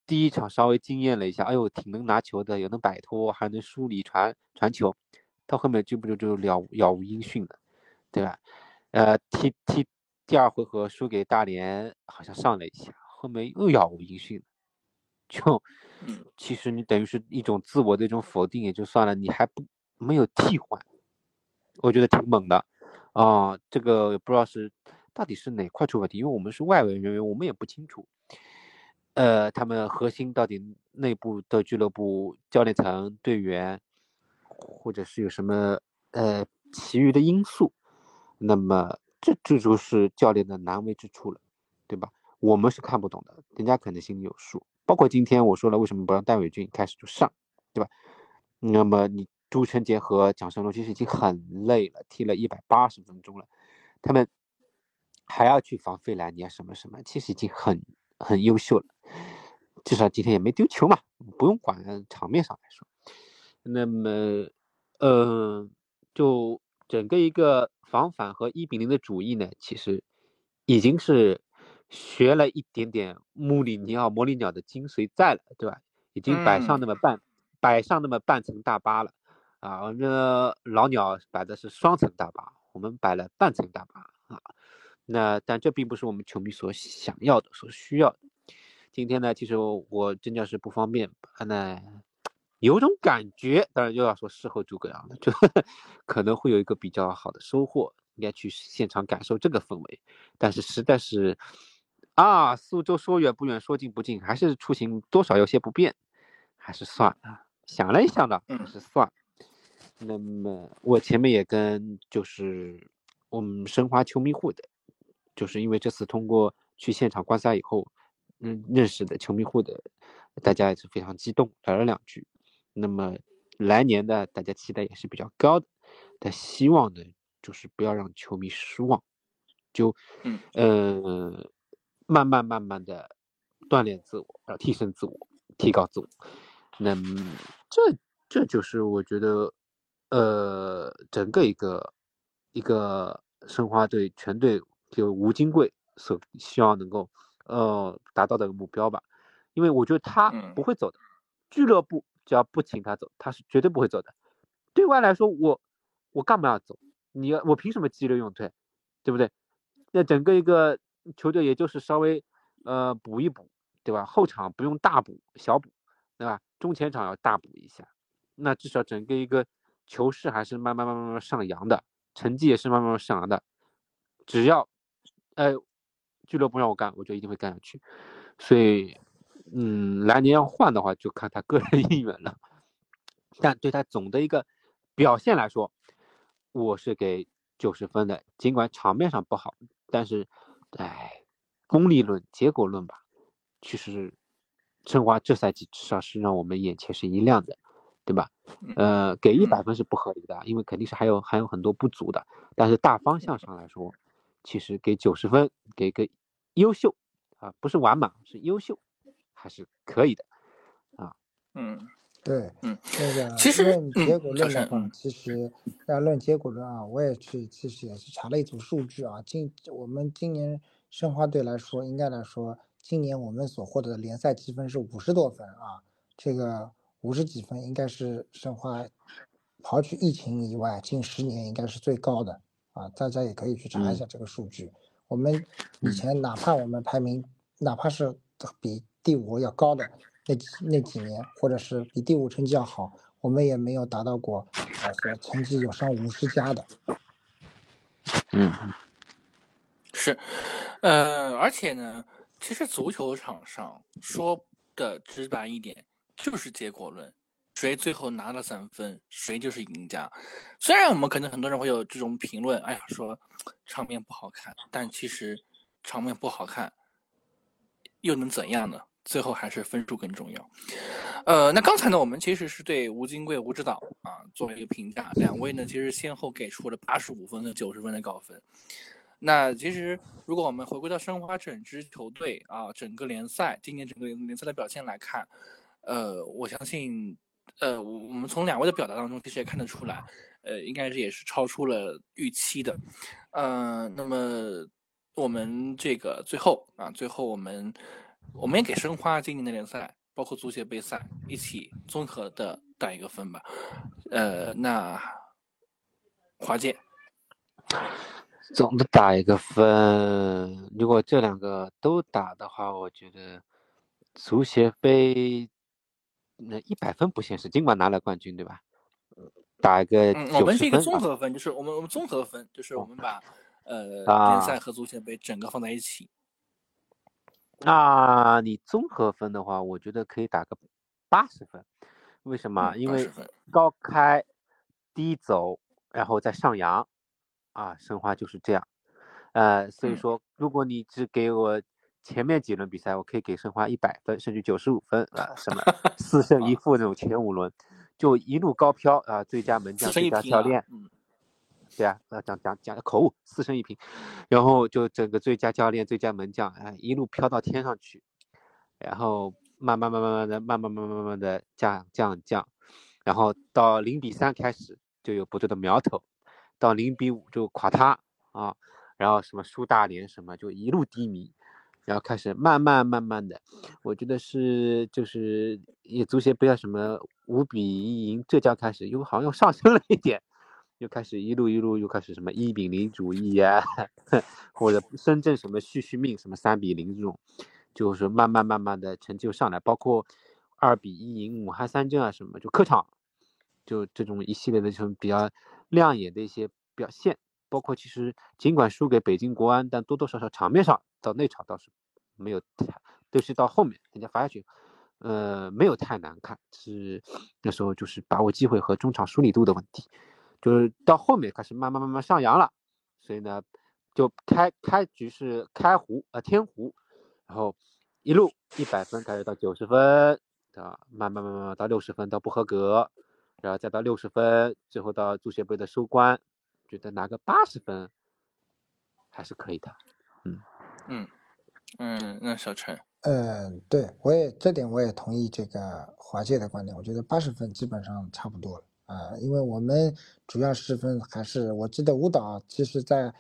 第一场稍微惊艳了一下，哎呦，挺能拿球的，也能摆脱，还能梳理传传球。到后面就不就就了杳无音讯了，对吧？呃，踢踢第二回合输给大连，好像上了一下，后面又杳无音讯了。就其实你等于是一种自我的一种否定也就算了，你还不没有替换，我觉得挺猛的。啊，这个也不知道是到底是哪块出问题，因为我们是外围人员，我们也不清楚。呃，他们核心到底内部的俱乐部教练层、队员，或者是有什么呃其余的因素，那么这这就是教练的难为之处了，对吧？我们是看不懂的，人家可能心里有数。包括今天我说了，为什么不让戴伟俊开始就上，对吧？那么你。朱晨杰和蒋胜龙其实已经很累了，踢了一百八十分钟了，他们还要去防费兰尼啊什么什么，其实已经很很优秀了，至少今天也没丢球嘛，不用管场面上来说。那么，呃，就整个一个防反和一比零的主意呢，其实已经是学了一点点穆里尼奥、魔力鸟的精髓在了，对吧？已经摆上那么半摆上那么半层大巴了。啊，我们老鸟摆的是双层大巴，我们摆了半层大巴啊。那但这并不是我们球迷所想要的、所需要的。今天呢，其实我真的是不方便，那有种感觉，当然又要说事后诸葛亮了，就可能会有一个比较好的收获，应该去现场感受这个氛围。但是实在是啊，苏州说远不远，说近不近，还是出行多少有些不便，还是算了。想了一想呢，还是算了。那么我前面也跟就是我们申花球迷会的，就是因为这次通过去现场观赛以后，嗯，认识的球迷户的，大家也是非常激动，聊了两句。那么来年呢，大家期待也是比较高的，但希望呢，就是不要让球迷失望，就嗯呃，慢慢慢慢的锻炼自我，然后提升自我，提高自我。那这这就是我觉得。呃，整个一个一个申花队全队就吴金贵所希望能够呃达到的目标吧，因为我觉得他不会走的，俱乐部只要不请他走，他是绝对不会走的。对外来说，我我干嘛要走？你我凭什么激流勇退？对不对？那整个一个球队也就是稍微呃补一补，对吧？后场不用大补，小补，对吧？中前场要大补一下，那至少整个一个。球势还是慢慢慢慢慢上扬的，成绩也是慢慢慢上扬的。只要，呃，俱乐部让我干，我就一定会干下去。所以，嗯，来年要换的话，就看他个人 意愿了。但对他总的一个表现来说，我是给九十分的。尽管场面上不好，但是，哎，功利论、结果论吧，其实申花这赛季至少是让我们眼前是一亮的。对吧？呃，给一百分是不合理的，因为肯定是还有还有很多不足的。但是大方向上来说，其实给九十分，给个优秀啊，不是完满，是优秀，还是可以的啊。嗯，对，嗯，那个其实论结果论的嗯话，其实要论结果论啊，我也去其实也是查了一组数据啊。今我们今年申花队来说，应该来说，今年我们所获得的联赛积分是五十多分啊，这个五十几分应该是申花刨去疫情以外，近十年应该是最高的啊。大家也可以去查一下这个数据。我们以前哪怕我们排名，哪怕是比第五要高的那那几年，或者是比第五成绩要好，我们也没有达到过呃说成绩有上五十加的。嗯，是，呃，而且呢，其实足球场上说的直白一点，就是结果论，谁最后拿了三分，谁就是赢家。虽然我们可能很多人会有这种评论，哎呀，说场面不好看，但其实场面不好看又能怎样呢？最后还是分数更重要。呃，那刚才呢，我们其实是对吴金贵、吴指导啊做了一个评价，两位呢其实先后给出了八十五分和九十分的高分。那其实，如果我们回归到申花整支球队啊，整个联赛今年整个联赛的表现来看，呃，我相信，呃，我我们从两位的表达当中其实也看得出来，呃，应该是也是超出了预期的，呃，那么我们这个最后啊，最后我们我们也给申花今年的联赛，包括足协杯赛一起综合的打一个分吧，呃，那华健。总的打一个分，如果这两个都打的话，我觉得足协杯那一百分不现实，尽管拿了冠军，对吧？打一个嗯，我们是一个90分啊综合分，就是我们我们综合分，就是我们把呃啊联赛和足协杯整个放在一起。那你综合分的话，我觉得可以打个八十分。为什么？嗯因为高开低走，然后再上扬，啊，申花就是这样。呃，所以嗯说，如果你只给我前面几轮比赛，我可以给申花一百分，甚至九十五分啊，什么 四胜一负那种前五轮，就一路高飘啊，最佳门将、最佳教练，嗯，对啊，呃，讲讲讲口误，四胜一平，然后就整个最佳教练、最佳门将，哎，一路飘到天上去，然后慢慢慢慢慢的、慢慢慢慢慢慢的降降降，然后到零比三开始就有不对的苗头，到零比五就垮塌啊，然后什么输大连什么就一路低迷，然后开始慢慢慢慢的，我觉得是就是也足协不要什么五比一赢浙江开始又好像又上升了一点。又开始一路一路又开始什么一比零主义呀、或者深圳什么续续命什么三比零这种，就是慢慢慢慢的成就上来，包括二比一赢武汉三镇啊什么，就客场就这种一系列的这种比较亮眼的一些表现，包括其实尽管输给北京国安，但多多少少场面上到那场倒是没有太，都是到后面人家罚下去，呃，没有太难看，是那时候就是把握机会和中场梳理度的问题。就是到后面开始慢慢慢慢上扬了，所以呢，就开开局是开胡呃天胡，然后一路一百分开始到九十分，啊，慢慢慢慢到六十分到不合格，然后再到六十分，最后到足协杯的收官，觉得拿个八十分还是可以的。嗯嗯嗯，那小陈，嗯，对，我也这点我也同意这个华界的观点，我觉得八十分基本上差不多了。啊、因为我们主要失分还是我记得舞蹈其实在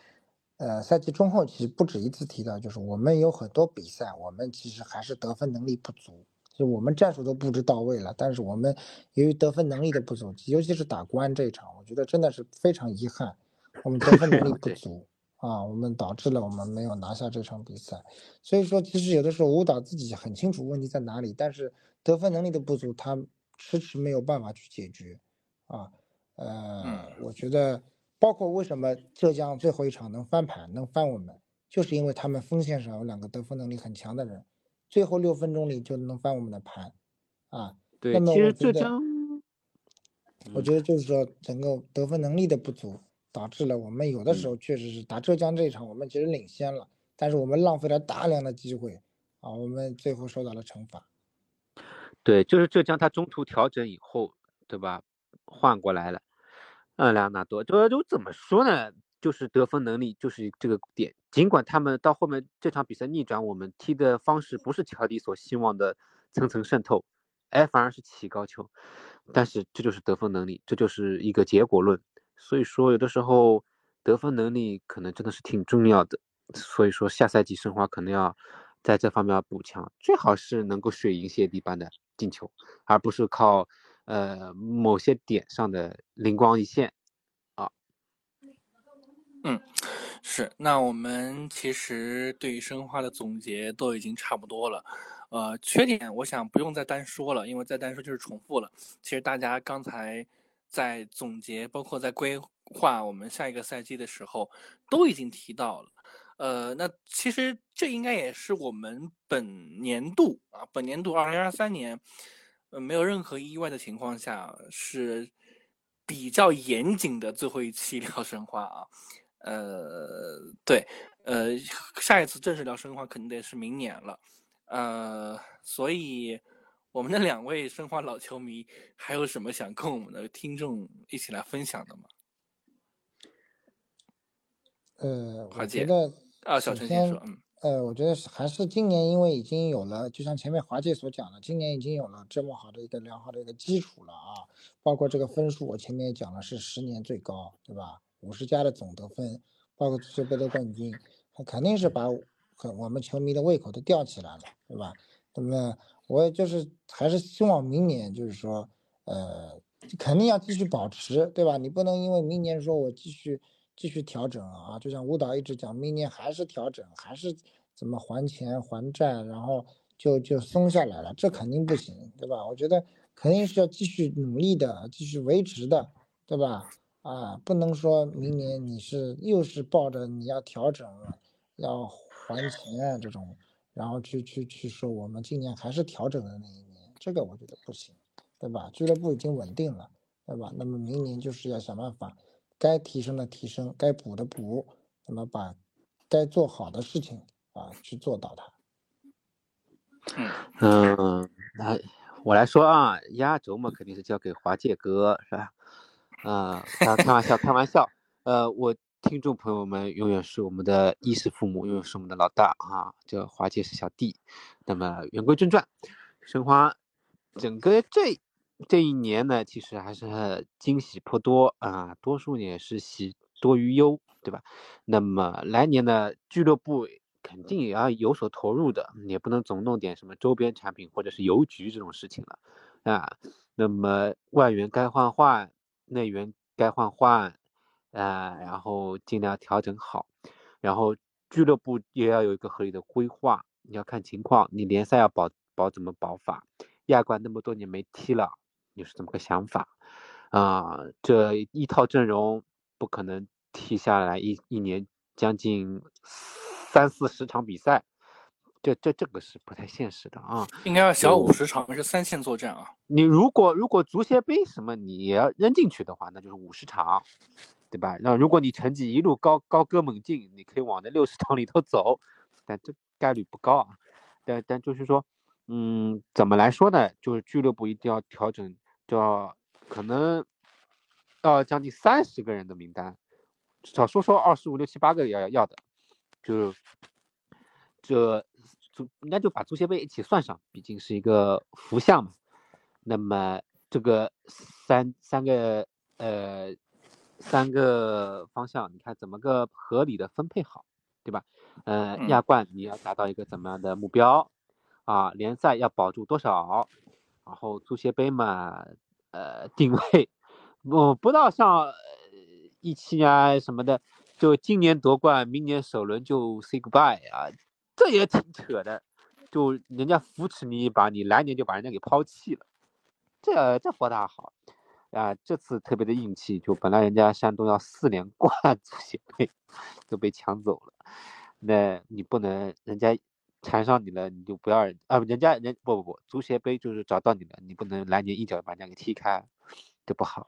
呃赛季中后期不止一次提到，就是我们有很多比赛我们其实还是得分能力不足，就我们战术都布置到位了，但是我们由于得分能力的不足，尤其是打国安这一场，我觉得真的是非常遗憾，我们得分能力 不对足。啊，我们导致了我们没有拿下这场比赛，所以说其实有的时候舞蹈自己很清楚问题在哪里，但是得分能力的不足，他迟迟没有办法去解决，啊，呃，嗯。我觉得包括为什么浙江最后一场能翻盘，能翻我们，就是因为他们锋线上有两个得分能力很强的人，最后六分钟里就能翻我们的盘，啊，对那，么其我觉得实浙江，我觉得就是说整个得分能力的不足，导致了我们有的时嗯候确实是打浙江这一场，我们其实领先了，但是我们浪费了大量的机会，啊，我们最后受到了惩罚。对，就是浙江他中途调整以后，对吧？换过来了，嗯，莱昂纳多，这就怎么说呢？就是得分能力就是这个点。尽管他们到后面这场比赛逆转，我们踢的方式不是乔迪所希望的层层渗透，哎，反而是起高球。但是这就是得分能力，这就是一个结果论。所以说，有的时候得分能力可能真的是挺重要的。所以说，下赛季申花可能要在这方面要补强，最好是能够水银泻地般的进球，而不是靠呃某些点上的灵光一现啊。嗯，是。那我们其实对于申花的总结都已经差不多了。呃，缺点我想不用再单说了，因为再单说就是重复了。其实大家刚才在总结，包括在规划我们下一个赛季的时候，都已经提到了。呃，那其实这应该也是我们本年度啊，本年度二零二三年，呃，没有任何意外的情况下，是比较严谨的最后一期 聊申花啊。呃，对，呃，下一次正式聊申花肯定得是明年了。呃，所以我们的两位申花老球迷还有什么想跟我们的听众一起来分享的吗？呃，我觉得。啊，小陈先说，嗯，呃，我觉得还是今年，因为已经有了，就像前面华姐所讲的，今年已经有了这么好的一个良好的一个基础了啊，包括这个分数，我前面也讲了是十年最高，对吧？五十加的总得分，包括足球杯的冠军，他肯定是把我们球迷的胃口都吊起来了，对吧？那么我就是还是希望明年就是说，呃，肯定要继续保持，对吧？你不能因为明年说我继续。继续调整啊，就像舞蹈一直讲，明年还是调整，还是怎么还钱还债，然后就就松下来了，这肯定不行，对吧？我觉得肯定是要继续努力的，继续维持的，对吧？啊，不能说明年你是又是抱着你要调整，要还钱这种，然后去去去说我们今年还是调整的那一年，这个我觉得不行，对吧？俱乐部已经稳定了，对吧？那么明年就是要想办法。该提升的提升，该补的补，那么把该做好的事情啊去做到它。嗯，来我来说啊，压轴嘛肯定是交给华界哥，是吧？啊，开玩笑，开玩笑。呃，我听众朋友们永远是我们的衣食父母，永远是我们的老大啊，这华姐是小弟。那么言归正传，申花整个这。这一年呢，其实还是惊喜颇多啊，多数也是喜多于忧，对吧？那么来年呢，俱乐部肯定也要有所投入的，也不能总弄点什么周边产品或者是邮局这种事情了啊。那么外援该换换，内援该换换啊，然后尽量调整好，然后俱乐部也要有一个合理的规划，你要看情况，你联赛要保保怎么保法，亚冠那么多年没踢了。你是怎么个想法啊？这一套阵容不可能踢下来一一年将近三四十场比赛，这这这个是不太现实的啊。应该要小五十场，是三线作战啊。你如果如果足协杯什么你也要扔进去的话，那就是五十场，对吧？那如果你成绩一路高高歌猛进，你可以往那六十场里头走，但这概率不高啊。但但就是说，嗯，怎么来说呢？就是俱乐部一定要调整。就要可能要将近三十个人的名单，少说说二十五六七八个要要的，就这足应该就把足协杯一起算上，毕竟是一个福相嘛。那么这个三三个呃三个方向，你看怎么个合理的分配好，对吧？呃，亚冠你要达到一个怎么样的目标啊？联赛要保住多少？然后足协杯嘛，呃，定位，我不不到像一七年什么的，就今年夺冠，明年首轮就 say goodbye 啊，这也挺扯的，就人家扶持你一把，你来年就把人家给抛弃了，这这不大好啊！这次特别的硬气，就本来人家山东要四连冠 足协杯，都被抢走了，那你不能人家。缠上你了，你就不要人啊！人家人不不不，足协杯就是找到你了，你不能来年一脚把人家给踢开，这不好。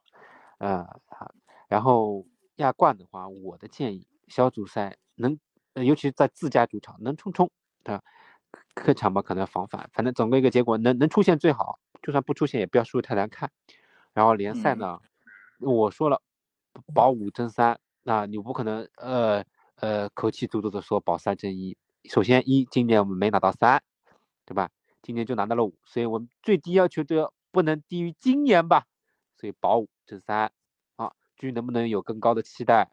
呃，好。然后亚冠的话，我的建议，小组赛能，尤其是在自家主场能冲冲啊，客场嘛可能要防反，反正总归一个结果能能出现最好，就算不出现也不要输太难看。然后联赛呢，我说了保五争三，那你不可能呃呃口气足足的说保三争一。首先一，今年我们没拿到三，对吧？今年就拿到了五，所以我们最低要求都要不能低于今年吧。所以保五争三啊，至于能不能有更高的期待，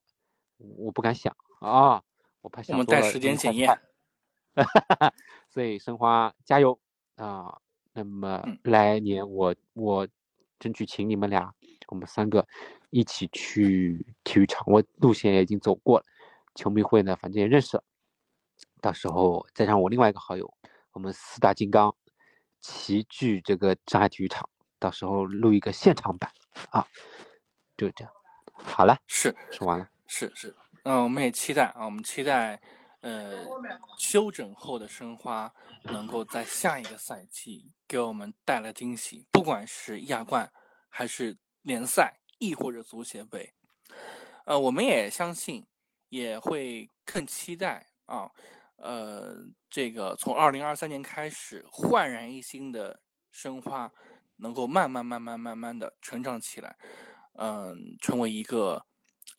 我不敢想啊，我怕想我们带时间检验。所以申花加油啊！那么来年我我争取请你们俩，我们三个一起去体育场。我路线也已经走过了，球迷会呢，反正也认识了。到时候再让我另外一个好友，我们四大金刚齐聚这个上海体育场，到时候录一个现场版啊，就这样。好了，是说完了，是是，嗯，我们也期待啊，我们期待。呃，休整后的申花能够在下一个赛季给我们带来惊喜，不管是亚冠，还是联赛，亦或者足协杯。呃，我们也相信，也会更期待啊。呃，这个从二零二三年开始焕然一新的申花，能够慢慢、慢慢、慢慢的成长起来，嗯，成为一个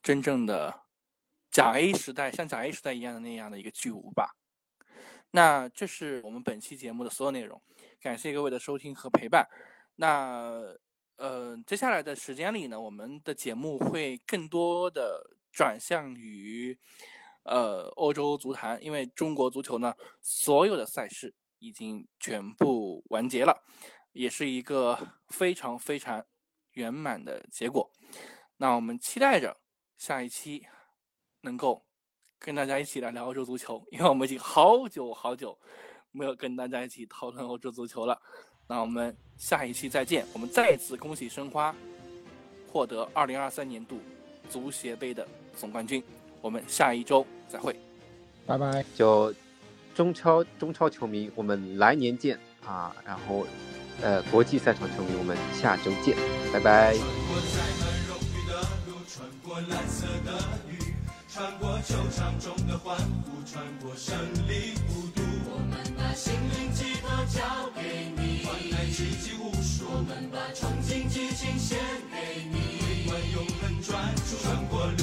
真正的。甲 A 时代像甲 A 时代一样的那样的一个巨无霸，那这是我们本期节目的所有内容，感谢各位的收听和陪伴。那呃，接下来的时间里呢，我们的节目会更多的转向于呃欧洲足坛，因为中国足球呢，所有的赛事已经全部完结了，也是一个非常非常圆满的结果。那我们期待着下一期。能够跟大家一起来聊欧洲足球，因为我们已经好久好久没有跟大家一起讨论欧洲足球了。那我们下一期再见。我们再次恭喜申花获得二零二三年度足协杯的总冠军。我们下一周再会，拜拜。就中超中超球迷，我们来年见啊！然后呃，国际赛场球迷，我们下周见，拜拜。穿过穿过球场中的欢呼，穿过胜利孤独。我们把心灵寄托交给你，换来奇迹无数。我们把憧憬激情献给你，不管永恒专注。穿过。